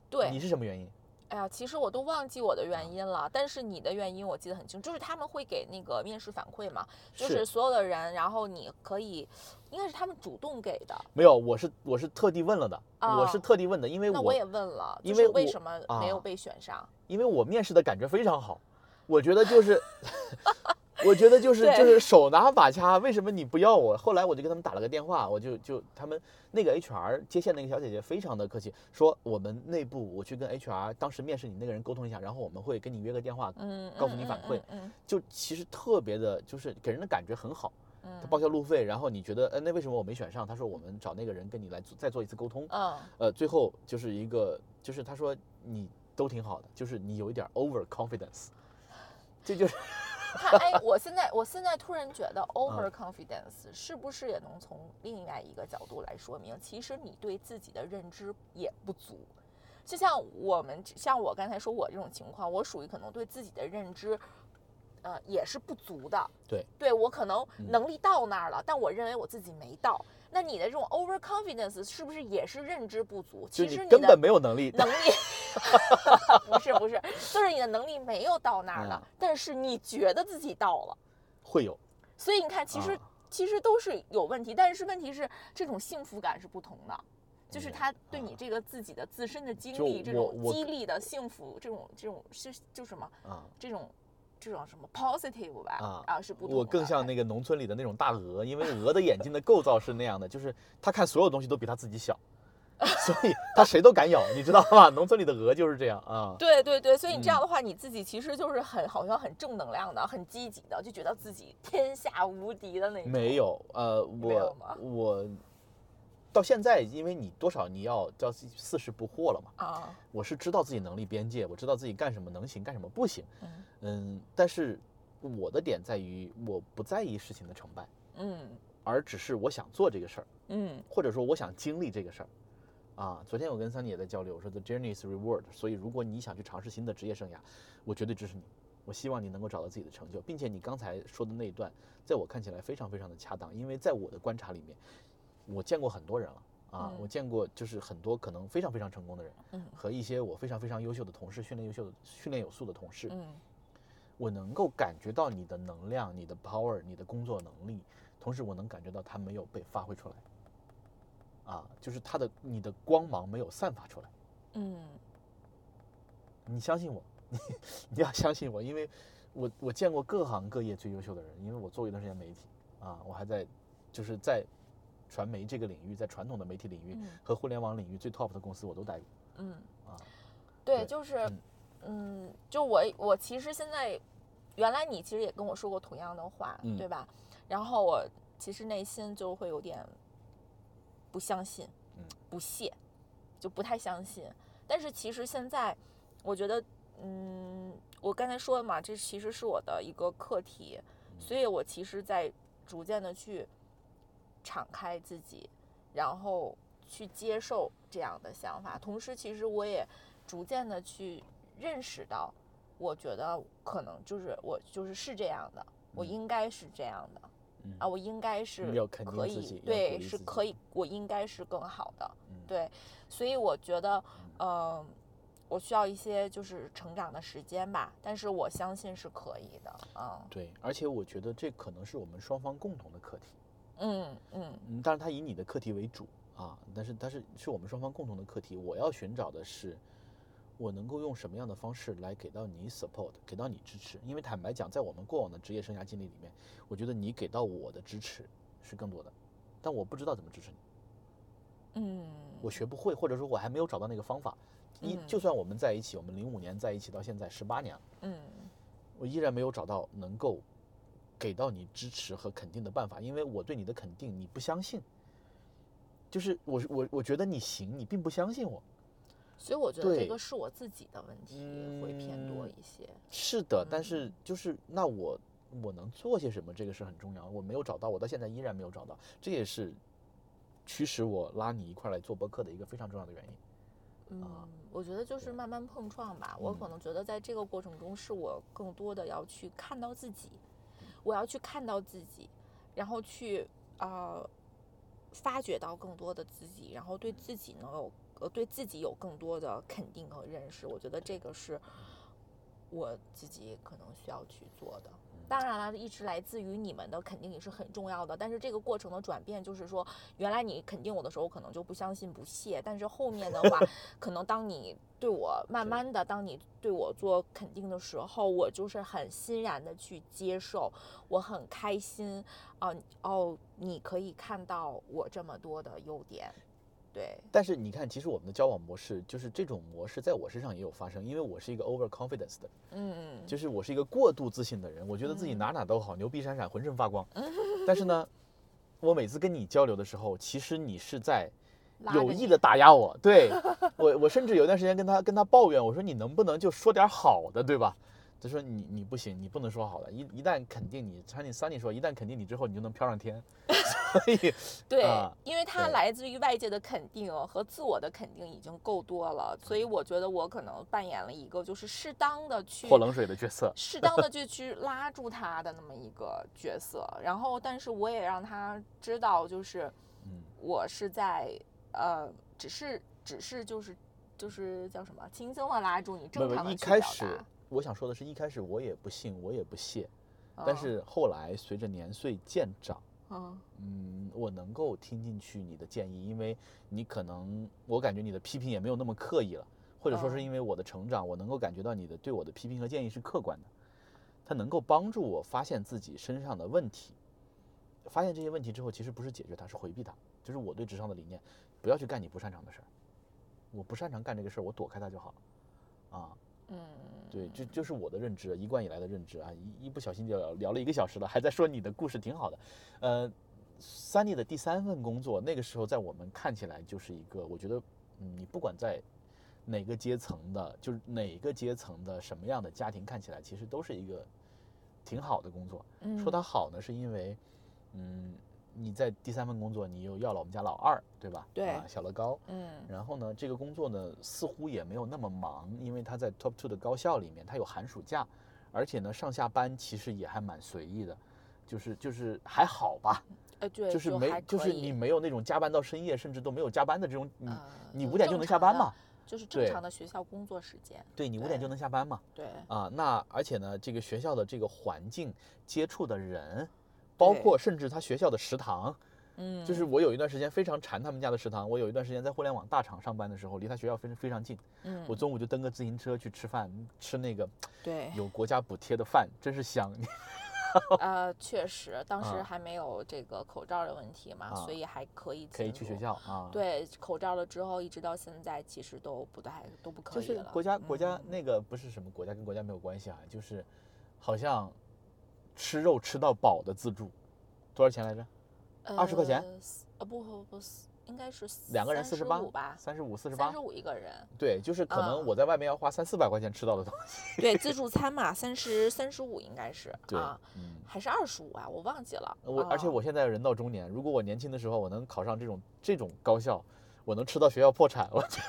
[SPEAKER 2] 对
[SPEAKER 1] 你，是什么原因？
[SPEAKER 2] 哎呀，其实我都忘记我的原因了，但是你的原因我记得很清楚，就是他们会给那个面试反馈嘛，就是所有的人，然后你可以，应该是他们主动给的，
[SPEAKER 1] 没有，我是我是特地问了的，我是
[SPEAKER 2] 啊
[SPEAKER 1] 特地问的，因为我
[SPEAKER 2] 那我也问了，
[SPEAKER 1] 因为
[SPEAKER 2] 就是为什么没有
[SPEAKER 1] 啊
[SPEAKER 2] 被选上？
[SPEAKER 1] 因为我面试的感觉非常好，我觉得就是 我觉得就是就是手拿把掐，为什么你不要我？后来我就跟他们打了个电话，我就就他们那个 HR 接线那个小姐姐非常的客气，说我们内部我去跟 HR 当时面试你那个人沟通一下，然后我们会跟你约个电话，
[SPEAKER 2] 嗯，
[SPEAKER 1] 告诉
[SPEAKER 2] 嗯
[SPEAKER 1] 你反馈，
[SPEAKER 2] 嗯
[SPEAKER 1] 就其实特别的，就是给人的感觉很好。
[SPEAKER 2] 嗯
[SPEAKER 1] 他报销路费，然后你觉得，呃，那为什么我没选上？他说我们找那个人跟你来做再做一次沟通，
[SPEAKER 2] 嗯
[SPEAKER 1] 呃，最后就是一个，就是他说你都挺好的，就是你有一点 over confidence，这就是
[SPEAKER 2] 他哎，我现在我现在突然觉得
[SPEAKER 1] 嗯
[SPEAKER 2] over confidence 是不是也能从另外一个角度来说明，其实你对自己的认知也不足。就像我们像我刚才说我这种情况，我属于可能对自己的认知，呃，也是不足的。
[SPEAKER 1] 对，
[SPEAKER 2] 对我可能
[SPEAKER 1] 嗯
[SPEAKER 2] 能力到那儿了，但我认为我自己没到。那你的这种 over confidence 是不是也是认知不足？其实你
[SPEAKER 1] 根本没有能力。
[SPEAKER 2] 能力 不是不是，就是你的能力没有到那儿了，
[SPEAKER 1] 嗯
[SPEAKER 2] 但是你觉得自己到了，
[SPEAKER 1] 会有，
[SPEAKER 2] 所以你看，其实、
[SPEAKER 1] 啊
[SPEAKER 2] 其实都是有问题，但是问题是这种幸福感是不同的。就是
[SPEAKER 1] 嗯
[SPEAKER 2] 他对你
[SPEAKER 1] 啊
[SPEAKER 2] 这个自己的自身的经历，这种激励的幸福，这种这种是就什么
[SPEAKER 1] 啊
[SPEAKER 2] 这种这种什么 positive 吧
[SPEAKER 1] 啊
[SPEAKER 2] 是不。
[SPEAKER 1] 我更像那个农村里的那种大鹅，因为鹅的眼睛的构造是那样的，就是它看所有东西都比它自己小，所以它谁都敢咬，你知道吗？农村里的鹅就是这样啊。
[SPEAKER 2] 对对对，所以你这样
[SPEAKER 1] 嗯
[SPEAKER 2] 的话，你自己其实就是很好像很正能量的，很积极的，就觉得自己天下无敌的那种。
[SPEAKER 1] 没有，呃，我我到现在，因为你多少你要叫四十不惑了嘛，
[SPEAKER 2] 啊，
[SPEAKER 1] 我是知道自己能力边界，我知道自己干什么能行，干什么不行。
[SPEAKER 2] 嗯
[SPEAKER 1] 嗯，但是我的点在于，我不在意事情的成败，
[SPEAKER 2] 嗯
[SPEAKER 1] 而只是我想做这个事儿，
[SPEAKER 2] 嗯
[SPEAKER 1] 或者说我想经历这个事儿。啊，昨天我跟桑尼也在交流，我说 the journey is reward，所以如果你想去尝试新的职业生涯，我绝对支持你。我希望你能够找到自己的成就，并且你刚才说的那一段，在我看起来非常非常的恰当，因为在我的观察里面，我见过很多人了啊，
[SPEAKER 2] 嗯。
[SPEAKER 1] 我见过就是很多可能非常非常成功的人，
[SPEAKER 2] 嗯。
[SPEAKER 1] 和一些我非常非常优秀的同事，训练优秀的训练有素的同事，
[SPEAKER 2] 嗯。
[SPEAKER 1] 我能够感觉到你的能量、你的 power、你的工作能力，同时我能感觉到他没有被发挥出来，啊，就是他的你的光芒没有散发出来。
[SPEAKER 2] 嗯。
[SPEAKER 1] 你相信我，你 你要相信我，因为我我见过各行各业最优秀的人，因为我做过一段时间媒体啊，我还在就是在传媒这个领域，在传统的媒体领域
[SPEAKER 2] 嗯。
[SPEAKER 1] 和互联网领域最 top 的公司我都待过。
[SPEAKER 2] 嗯，
[SPEAKER 1] 啊。
[SPEAKER 2] 对，就是
[SPEAKER 1] 嗯。
[SPEAKER 2] 嗯，就我我其实现在，原来你其实也跟我说过同样的话，
[SPEAKER 1] 嗯。
[SPEAKER 2] 对吧？然后我其实内心就会有点不相信，
[SPEAKER 1] 嗯。
[SPEAKER 2] 不屑，就不太相信。但是其实现在，我觉得，嗯，我刚才说的嘛，这其实是我的一个课题，所以我其实在逐渐的去敞开自己，然后去接受这样的想法。同时，其实我也逐渐的去认识到，我觉得可能就是我就是是这样的，我
[SPEAKER 1] 嗯
[SPEAKER 2] 应该是这样的。
[SPEAKER 1] 嗯
[SPEAKER 2] 啊，我应该是可以对，是可以，我应该是更好的，
[SPEAKER 1] 嗯
[SPEAKER 2] 对，所以我觉得，嗯、我需要一些就是成长的时间吧，但是我相信是可以的，嗯
[SPEAKER 1] 对，而且我觉得这可能是我们双方共同的课题。
[SPEAKER 2] 嗯嗯
[SPEAKER 1] 嗯，当然它以你的课题为主啊，但是但是是我们双方共同的课题。我要寻找的是，我能够用什么样的方式来给到你 support，给到你支持。因为坦白讲，在我们过往的职业生涯经历里面，我觉得你给到我的支持是更多的，但我不知道怎么支持你，
[SPEAKER 2] 嗯，
[SPEAKER 1] 我学不会，或者说我还没有找到那个方法。一
[SPEAKER 2] 嗯
[SPEAKER 1] 就算我们在一起，我们零五年在一起到现在十八年了，
[SPEAKER 2] 嗯
[SPEAKER 1] 我依然没有找到能够给到你支持和肯定的办法，因为我对你的肯定你不相信，就是我我我觉得你行，你并不相信我。
[SPEAKER 2] 所以我觉得这个是我自己的问题会偏多
[SPEAKER 1] 嗯
[SPEAKER 2] 一些，
[SPEAKER 1] 是的，但
[SPEAKER 2] 嗯
[SPEAKER 1] 是就是那我我能做些什么，这个是很重要的。我没有找到，我到现在依然没有找到，这也是驱使我拉你一块来做播客的一个非常重要的原因。
[SPEAKER 2] 嗯
[SPEAKER 1] 啊，
[SPEAKER 2] 我觉得就是慢慢碰撞吧。我可
[SPEAKER 1] 嗯
[SPEAKER 2] 能觉得在这个过程中，是我更多的要去看到自己，我要去看到自己，然后去呃发掘到更多的自己，然后对自己能有呃对自己有更多的肯定和认识。我觉得这个是我自己可能需要去做的。当然了，一直来自于你们的肯定也是很重要的，但是这个过程的转变，就是说，原来你肯定我的时候，可能就不相信、不屑，但是后面的话，可能当你对我慢慢的，当你对我做肯定的时候，我就是很欣然的去接受，我很开心啊、哦，你可以看到我这么多的优点，对，
[SPEAKER 1] 但是你看，其实我们的交往模式就是这种模式，在我身上也有发生，因为我是一个 over confidence 的，
[SPEAKER 2] 嗯嗯，
[SPEAKER 1] 就是我是一个过度自信的人，我觉得自己哪哪都好，牛逼闪闪，浑身发光。但是呢，我每次跟你交流的时候，其实你是在有意的打压我。对 我，我甚至有一段时间跟他跟他抱怨，我说你能不能就说点好的，对吧？他说你你不行，你不能说好的，一一旦肯定你，像你 Sunny 说，一旦肯定你之后，你就能飘上天。所以
[SPEAKER 2] 对，
[SPEAKER 1] 啊
[SPEAKER 2] 因为它来自于外界的肯定和自我的肯定已经够多了，所以我觉得我可能扮演了一个就是适当的去
[SPEAKER 1] 泼冷水的角色。
[SPEAKER 2] 适当的 就去拉住他的那么一个角色，然后但是我也让他知道，就是
[SPEAKER 1] 嗯
[SPEAKER 2] 我是在呃，只是只是就是就是叫什么，轻轻的拉住你，正常的去
[SPEAKER 1] 开始
[SPEAKER 2] 表达。
[SPEAKER 1] 我想说的是一开始我也不信，我也不屑，
[SPEAKER 2] 嗯
[SPEAKER 1] 但是后来随着年岁渐长。
[SPEAKER 2] 嗯。
[SPEAKER 1] 嗯，我能够听进去你的建议，因为你可能我感觉你的批评也没有那么刻意了，或者说是
[SPEAKER 2] 嗯
[SPEAKER 1] 因为我的成长，我能够感觉到你的对我的批评和建议是客观的，它能够帮助我发现自己身上的问题，发现这些问题之后，其实不是解决它，是回避它，就是我对职场的理念，不要去干你不擅长的事儿，我不擅长干这个事儿，我躲开它就好了，啊，
[SPEAKER 2] 嗯，
[SPEAKER 1] 对，这就是我的认知，一贯以来的认知啊。一一不小心就聊聊了一个小时了，还在说你的故事，挺好的。呃，Sunny 的第三份工作，那个时候在我们看起来就是一个，我觉得，嗯，你不管在哪个阶层的，就是哪个阶层的什么样的家庭，看起来其实都是一个挺好的工作。
[SPEAKER 2] 嗯
[SPEAKER 1] 说它好呢，是因为，嗯，你在第三份工作，你又要了我们家老二，对吧？
[SPEAKER 2] 对
[SPEAKER 1] 啊，小乐高。
[SPEAKER 2] 嗯
[SPEAKER 1] 然后呢，这个工作呢似乎也没有那么忙，因为他在 Top Two 的高校里面，他有寒暑假，而且呢上下班其实也还蛮随意的，就是就是还好吧，
[SPEAKER 2] 呃对，
[SPEAKER 1] 就是没就是你没有那种加班到深夜，甚至都没有加班的这种，你
[SPEAKER 2] 呃
[SPEAKER 1] 你五点就能下班嘛？
[SPEAKER 2] 就是正常的学校工作时间。
[SPEAKER 1] 对你五点就能下班嘛？
[SPEAKER 2] 对，
[SPEAKER 1] 啊，那而且呢，这个学校的这个环境、接触的人，包括甚至他学校的食堂，
[SPEAKER 2] 嗯，
[SPEAKER 1] 就是我有一段时间非常馋他们家的食堂。我有一段时间在互联网大厂上班的时候，离他学校非常非常近。
[SPEAKER 2] 嗯，
[SPEAKER 1] 我中午就蹬个自行车去吃饭，吃那个
[SPEAKER 2] 对，
[SPEAKER 1] 有国家补贴的饭，真是香。
[SPEAKER 2] 呃，确实，当时
[SPEAKER 1] 啊
[SPEAKER 2] 还没有这个口罩的问题嘛，
[SPEAKER 1] 啊
[SPEAKER 2] 所以还可以
[SPEAKER 1] 可以去学。校啊。，
[SPEAKER 2] 对，口罩了之后，一直到现在，其实都不太都不可以了。
[SPEAKER 1] 是国家国家
[SPEAKER 2] 嗯
[SPEAKER 1] 那个不是什么国家跟国家没有关系啊，就是好像吃肉吃到饱的自助，多少钱来着二十块钱
[SPEAKER 2] 呃不不不，应该是
[SPEAKER 1] 两个人四十八
[SPEAKER 2] 五吧，
[SPEAKER 1] 三十五、四十八
[SPEAKER 2] 三十。五一个人。
[SPEAKER 1] 对，就是可能
[SPEAKER 2] 嗯
[SPEAKER 1] 我在外面要花三四百块钱吃到的东西。
[SPEAKER 2] 对，自助餐嘛，三十三十五应该是
[SPEAKER 1] 对
[SPEAKER 2] 啊，，
[SPEAKER 1] 嗯。
[SPEAKER 2] 还是二十五啊？我忘记了。
[SPEAKER 1] 我而且
[SPEAKER 2] 啊
[SPEAKER 1] 我现在人到中年，如果我年轻的时候我能考上这种这种高校，我能吃到学校破产，我觉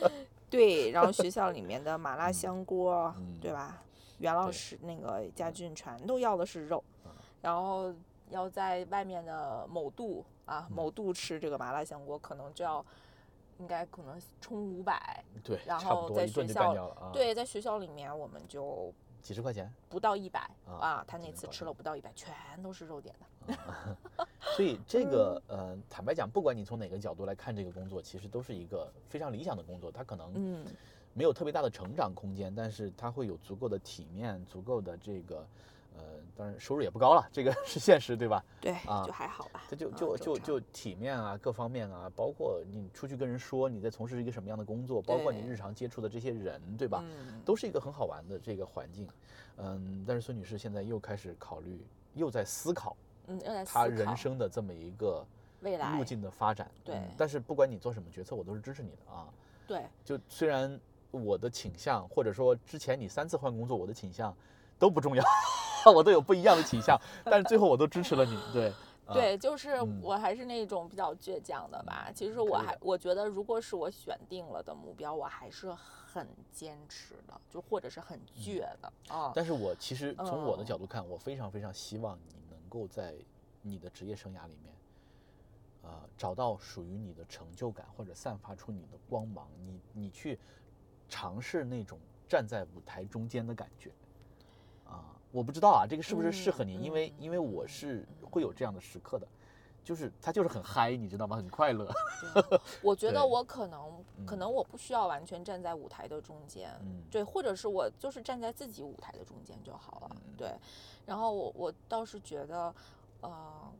[SPEAKER 1] 得
[SPEAKER 2] 对，然后学校里面的麻辣香锅，
[SPEAKER 1] 嗯
[SPEAKER 2] 对吧？袁老师那个家俊全都要的是肉，
[SPEAKER 1] 嗯
[SPEAKER 2] 然后要在外面的某度啊
[SPEAKER 1] 嗯
[SPEAKER 2] 某度吃这个麻辣香锅，可能就要应该可能充五百。
[SPEAKER 1] 得对，
[SPEAKER 2] 然后在学校对，在学校里面我们就
[SPEAKER 1] 几十块钱。
[SPEAKER 2] 不到一百
[SPEAKER 1] 啊
[SPEAKER 2] 啊，他那次吃了不到一百，全都是肉点的。
[SPEAKER 1] 所以这个呃，坦白讲，不管你从哪个角度来看这个工作，其实都是一个非常理想的工作。它可能
[SPEAKER 2] 嗯，
[SPEAKER 1] 没有特别大的成长空间，但是它会有足够的体面，足够的这个呃，当然收入也不高了，这个 是现实，对吧？
[SPEAKER 2] 对，
[SPEAKER 1] 啊
[SPEAKER 2] 就还好吧。
[SPEAKER 1] 这就
[SPEAKER 2] 啊
[SPEAKER 1] 就就就体面啊，各方面啊，包括你出去跟人说你在从事一个什么样的工作，包括你日常接触的这些人，对吧？
[SPEAKER 2] 嗯，
[SPEAKER 1] 都是一个很好玩的这个环境。嗯，但是孙女士现在又开始考虑，又在思考
[SPEAKER 2] 嗯，要在思
[SPEAKER 1] 她人生的这么一个
[SPEAKER 2] 未来
[SPEAKER 1] 路径的发展。
[SPEAKER 2] 对
[SPEAKER 1] 嗯但是不管你做什么决策，我都是支持你的啊。
[SPEAKER 2] 对，
[SPEAKER 1] 就虽然我的倾向，或者说之前你三次换工作，我的倾向都不重要，我都有不一样的倾向，但是最后我都支持了你。对，啊，
[SPEAKER 2] 对，就是
[SPEAKER 1] 嗯
[SPEAKER 2] 我还是那种比较倔强的吧。其实我还我觉得，如果是我选定了的目标，我还是很坚持的，就或者是很倔的啊。
[SPEAKER 1] 但是我其实从我的
[SPEAKER 2] 嗯
[SPEAKER 1] 角度看，我非常非常希望你能够在你的职业生涯里面，呃，找到属于你的成就感，或者散发出你的光芒。你你去尝试那种站在舞台中间的感觉。啊，我不知道啊，这个是不是适合你？因为
[SPEAKER 2] 嗯
[SPEAKER 1] 因为我是会有这样的时刻的，就是他就是很嗨，你知道吗？很快乐。
[SPEAKER 2] 对我觉得我可能可
[SPEAKER 1] 嗯
[SPEAKER 2] 能我不需要完全站在舞台的中间，
[SPEAKER 1] 嗯，
[SPEAKER 2] 对，或者是我就是站在自己舞台的中间就好了，
[SPEAKER 1] 嗯
[SPEAKER 2] 对。然后我我倒是觉得，呃，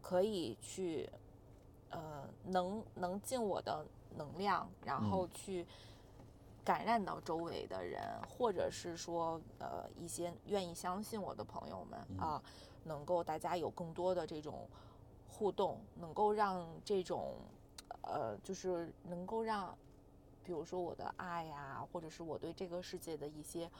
[SPEAKER 2] 可以去，呃，能能尽我的能量，然后
[SPEAKER 1] 嗯
[SPEAKER 2] 去感染到周围的人，或者是说，呃，一些愿意相信我的朋友们
[SPEAKER 1] 嗯
[SPEAKER 2] 啊，能够大家有更多的这种互动，能够让这种，呃，就是能够让。比如说我的爱呀、或者是我对这个世界的一些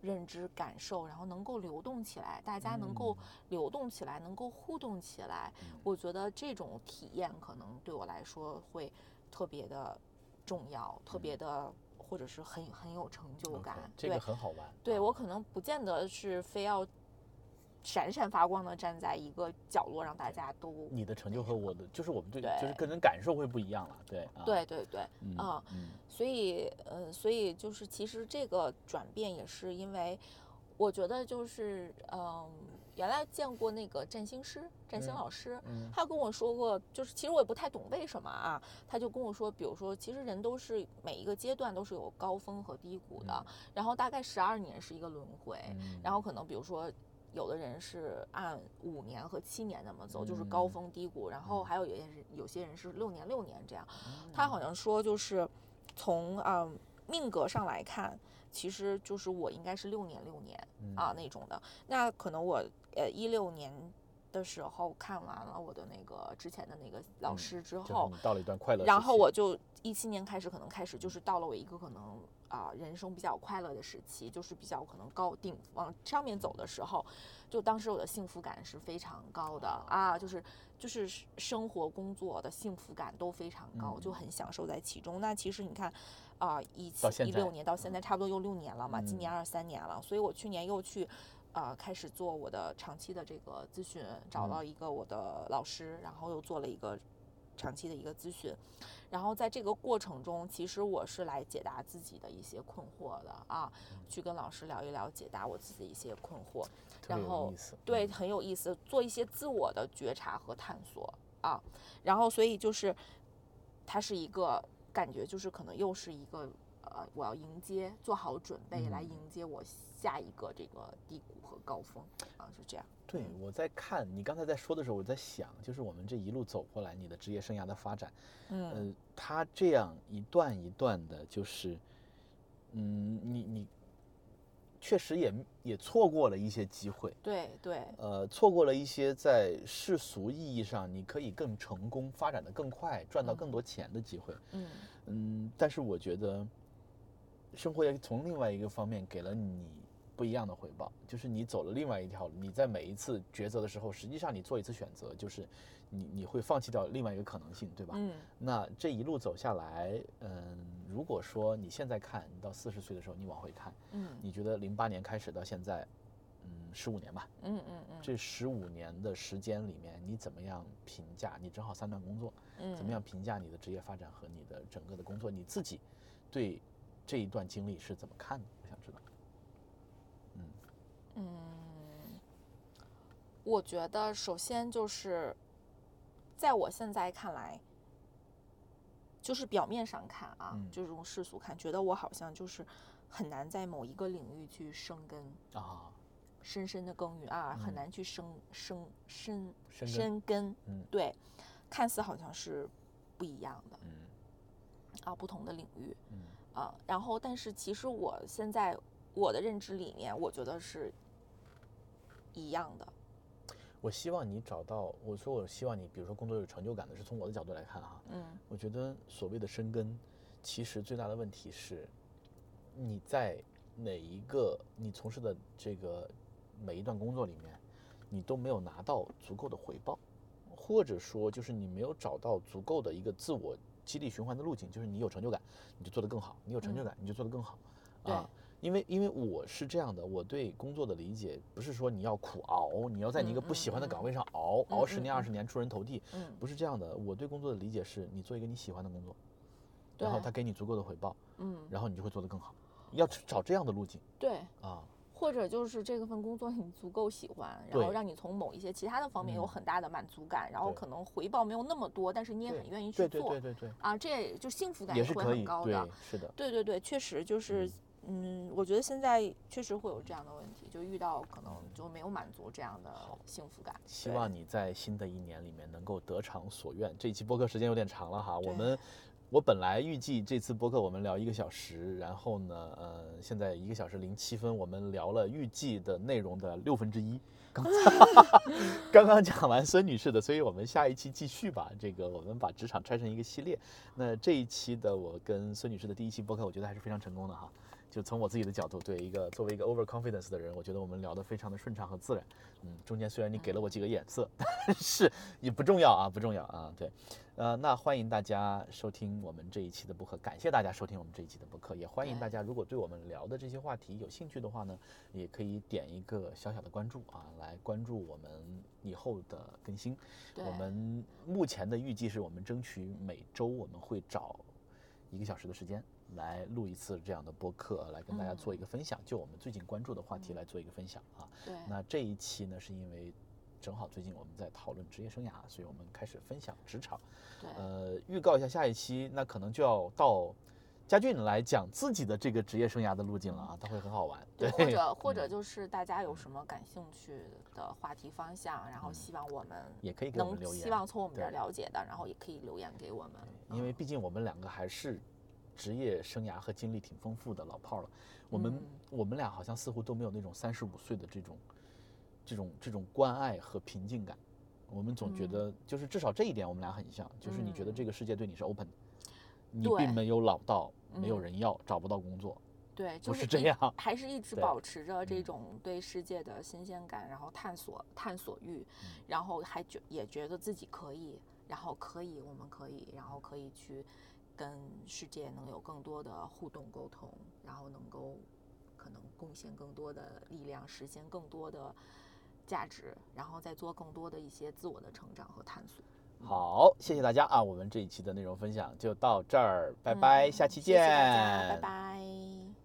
[SPEAKER 2] 认知感受，然后能够流动起来，大家能够
[SPEAKER 1] 嗯
[SPEAKER 2] 流动起来，能够互动起来，
[SPEAKER 1] 嗯
[SPEAKER 2] 我觉得这种体验可能对我来说会特别的重要，特别的或者是很很有成就感。
[SPEAKER 1] 这个
[SPEAKER 2] 对，
[SPEAKER 1] 很好玩。啊
[SPEAKER 2] 对我可能不见得是非要闪闪发光的站在一个角落让大家都
[SPEAKER 1] 你的成就和我的，就是我们对，
[SPEAKER 2] 对
[SPEAKER 1] 就是个人感受会不一样了。对，啊，
[SPEAKER 2] 对对对，
[SPEAKER 1] 嗯
[SPEAKER 2] 所以，呃，所以就是其实这个转变也是因为，我觉得就是，嗯、原来见过那个占星师，占星
[SPEAKER 1] 嗯
[SPEAKER 2] 老师，
[SPEAKER 1] 嗯
[SPEAKER 2] 他跟我说过，就是其实我也不太懂为什么啊，他就跟我说，比如说，其实人都是每一个阶段都是有高峰和低谷的，然后大概十二年是一个轮回，
[SPEAKER 1] 嗯
[SPEAKER 2] 然后可能比如说。有的人是按五年和七年那么走，就是高
[SPEAKER 1] 嗯。
[SPEAKER 2] 峰低谷，然后还有有些人有些人是六年六年这样。
[SPEAKER 1] 嗯。
[SPEAKER 2] 他好像说就是从嗯命格上来看，其实就是我应该是六年六年啊那种的。那可能我呃一六年的的时候看完了我的那个之前的那个老
[SPEAKER 1] 嗯
[SPEAKER 2] 师之后，
[SPEAKER 1] 你到了一段快乐，
[SPEAKER 2] 然后我就一七年开始，可能开始就是到了我一个可能啊、人生比较快乐的时期，就是比较可能高顶往上面走的时候，就当时我的幸福感是非常高的。啊，就是就是生活工作的幸福感都非常高，就
[SPEAKER 1] 嗯。
[SPEAKER 2] 很享受在其中。那其实你看啊，一七一六年到现在差不多又六年了嘛，今年
[SPEAKER 1] 嗯。
[SPEAKER 2] 二三年了，所以我去年又去。呃，开始做我的长期的这个咨询，找
[SPEAKER 1] 嗯。
[SPEAKER 2] 到一个我的老师，然后又做了一个长期的一个咨询，然后在这个过程中，其实我是来解答自己的一些困惑的啊，
[SPEAKER 1] 嗯
[SPEAKER 2] 去跟老师聊一聊，解答我自己的一些困惑，然后对，
[SPEAKER 1] 嗯
[SPEAKER 2] 很有意思，做一些自我的觉察和探索啊，然后所以就是它是一个感觉，就是可能又是一个呃，我要迎接，做好准备来
[SPEAKER 1] 嗯。
[SPEAKER 2] 迎接我下一个这个低谷和高峰啊，是这样。
[SPEAKER 1] 对，我在看你刚才在说的时候，我在想，就是我们这一路走过来，你的职业生涯的发展，
[SPEAKER 2] 嗯
[SPEAKER 1] 呃，它这样一段一段的，就是，嗯，你你确实也也错过了一些机会，
[SPEAKER 2] 对对，
[SPEAKER 1] 呃，错过了一些在世俗意义上你可以更成功、发展的更快、赚到更多钱的机会。
[SPEAKER 2] 嗯
[SPEAKER 1] 嗯，但是我觉得，生活也从另外一个方面给了你不一样的回报，就是你走了另外一条路。你在每一次抉择的时候，实际上你做一次选择，就是你你会放弃掉另外一个可能性，对吧？
[SPEAKER 2] 嗯
[SPEAKER 1] 那这一路走下来，嗯，如果说你现在看，你到四十岁的时候，你往回看，
[SPEAKER 2] 嗯
[SPEAKER 1] 你觉得零八年开始到现在，嗯，十五年吧，
[SPEAKER 2] 嗯嗯嗯，
[SPEAKER 1] 这十五年的时间里面，你怎么样评价？你正好三段工作，
[SPEAKER 2] 嗯
[SPEAKER 1] 怎么样评价你的职业发展和你的整个的工作？你自己对这一段经历是怎么看的？我想知道。
[SPEAKER 2] 嗯，我觉得首先就是，在我现在看来，就是表面上看啊，
[SPEAKER 1] 嗯。
[SPEAKER 2] 就这种世俗看，觉得我好像就是很难在某一个领域去生根，
[SPEAKER 1] 啊，
[SPEAKER 2] 深深的耕耘啊，很
[SPEAKER 1] 嗯
[SPEAKER 2] 难去生生深
[SPEAKER 1] 深
[SPEAKER 2] 根。
[SPEAKER 1] 嗯。
[SPEAKER 2] 对，看似好像是不一样的
[SPEAKER 1] 嗯。
[SPEAKER 2] 啊，不同的领域
[SPEAKER 1] 嗯。
[SPEAKER 2] 啊。然后，但是其实我现在我的认知里面，我觉得是一样的。
[SPEAKER 1] 我希望你找到，我说我希望你，比如说工作有成就感的，是从我的角度来看哈。
[SPEAKER 2] 嗯
[SPEAKER 1] 我觉得所谓的深耕，其实最大的问题是，你在哪一个你从事的这个每一段工作里面，你都没有拿到足够的回报，或者说就是你没有找到足够的一个自我激励循环的路径，就是你有成就感，你就做得更好；你有成就
[SPEAKER 2] 嗯
[SPEAKER 1] 感，你就做得更好。啊，因为因为我是这样的，我对工作的理解不是说你要苦熬，你要在你一个
[SPEAKER 2] 嗯
[SPEAKER 1] 不喜欢的
[SPEAKER 2] 嗯
[SPEAKER 1] 岗位上熬
[SPEAKER 2] 嗯
[SPEAKER 1] 熬十年
[SPEAKER 2] 嗯
[SPEAKER 1] 二十年出人头地，
[SPEAKER 2] 嗯，
[SPEAKER 1] 不是这样的，我对工作的理解是你做一个你喜欢的工作，然后他给你足够的回报，
[SPEAKER 2] 嗯，
[SPEAKER 1] 然后你就会做得更好。要找这样的路径
[SPEAKER 2] 对，
[SPEAKER 1] 啊，
[SPEAKER 2] 或者就是这个份工作你足够喜欢，然后让你从某一些其他的方面有
[SPEAKER 1] 嗯。
[SPEAKER 2] 很大的满足感，然后可能回报没有那么多，但是你也很愿意去
[SPEAKER 1] 对对
[SPEAKER 2] 做
[SPEAKER 1] 对对对，
[SPEAKER 2] 啊，这也就幸福感
[SPEAKER 1] 也是可以，对
[SPEAKER 2] 很高的。，
[SPEAKER 1] 是的，
[SPEAKER 2] 对对对，确实就是，嗯，我觉得现在确实会有这样的问题，就遇到可能就没有满足这样的幸福感。
[SPEAKER 1] 希望你在新的一年里面能够得偿所愿。这一期播客时间有点长了哈，我们我本来预计这次播客我们聊一个小时，然后呢，呃，现在一个小时零七分，我们聊了预计的内容的六分之一。刚刚刚讲完孙女士的，所以我们下一期继续吧。这个我们把职场拆成一个系列。那这一期的我跟孙女士的第一期播客，我觉得还是非常成功的哈。就从我自己的角度，对一个作为一个 over confidence 的人，我觉得我们聊得非常的顺畅和自然。嗯，中间虽然你给了我几个眼色，但是也不重要啊，不重要啊。对，呃，那欢迎大家收听我们这一期的播客，感谢大家收听我们这一期的播客，也欢迎大家如果对我们聊的这些话题有兴趣的话呢，也可以点一个小小的关注啊，来关注我们以后的更新。我们目前的预计是我们争取每周我们会找一个小时的时间来录一次这样的播客，来跟大家做一个分享，就我们最近关注的话题来做一个分享啊。
[SPEAKER 2] 对，
[SPEAKER 1] 那这一期呢，是因为正好最近我们在讨论职业生涯，所以我们开始分享职场。
[SPEAKER 2] 对，
[SPEAKER 1] 呃，预告一下下一期，那可能就要到佳俊来讲自己的这个职业生涯的路径了啊，他会很好玩。
[SPEAKER 2] 对，
[SPEAKER 1] 对，
[SPEAKER 2] 或者或者
[SPEAKER 1] 嗯
[SPEAKER 2] 就是大家有什么感兴趣的话题方向，然后
[SPEAKER 1] 嗯
[SPEAKER 2] 希望我们
[SPEAKER 1] 也可以给我们
[SPEAKER 2] 能
[SPEAKER 1] 留言。
[SPEAKER 2] 希望从我们这儿了解的，然后也可以留言给我们。
[SPEAKER 1] 因为毕竟我们两个还是职业生涯和经历挺丰富的老炮儿了，我们、
[SPEAKER 2] 嗯。
[SPEAKER 1] 我们俩好像似乎都没有那种三十五岁的这种这种这种关爱和平静感，我们总觉
[SPEAKER 2] 嗯。
[SPEAKER 1] 得，就是至少这一点我们俩很像，就是你觉得
[SPEAKER 2] 嗯。
[SPEAKER 1] 这个世界对你是 open，的，你并没有老到没有
[SPEAKER 2] 嗯。
[SPEAKER 1] 人要，找不到工作，
[SPEAKER 2] 对，就是一
[SPEAKER 1] 这样。
[SPEAKER 2] 还是一直保持着这
[SPEAKER 1] 嗯。
[SPEAKER 2] 种对世界的新鲜感，然后探索探索欲，
[SPEAKER 1] 嗯。
[SPEAKER 2] 然后还觉也觉得自己可以，然后可以，我们可以，然后可以去跟世界能有更多的互动沟通，然后能够可能贡献更多的力量，实现更多的价值，然后再做更多的一些自我的成长和探索。
[SPEAKER 1] 好，谢谢大家啊，我们这一期的内容分享就到这儿，拜
[SPEAKER 2] 嗯
[SPEAKER 1] 拜，下期
[SPEAKER 2] 谢谢
[SPEAKER 1] 见。
[SPEAKER 2] 大家，拜拜。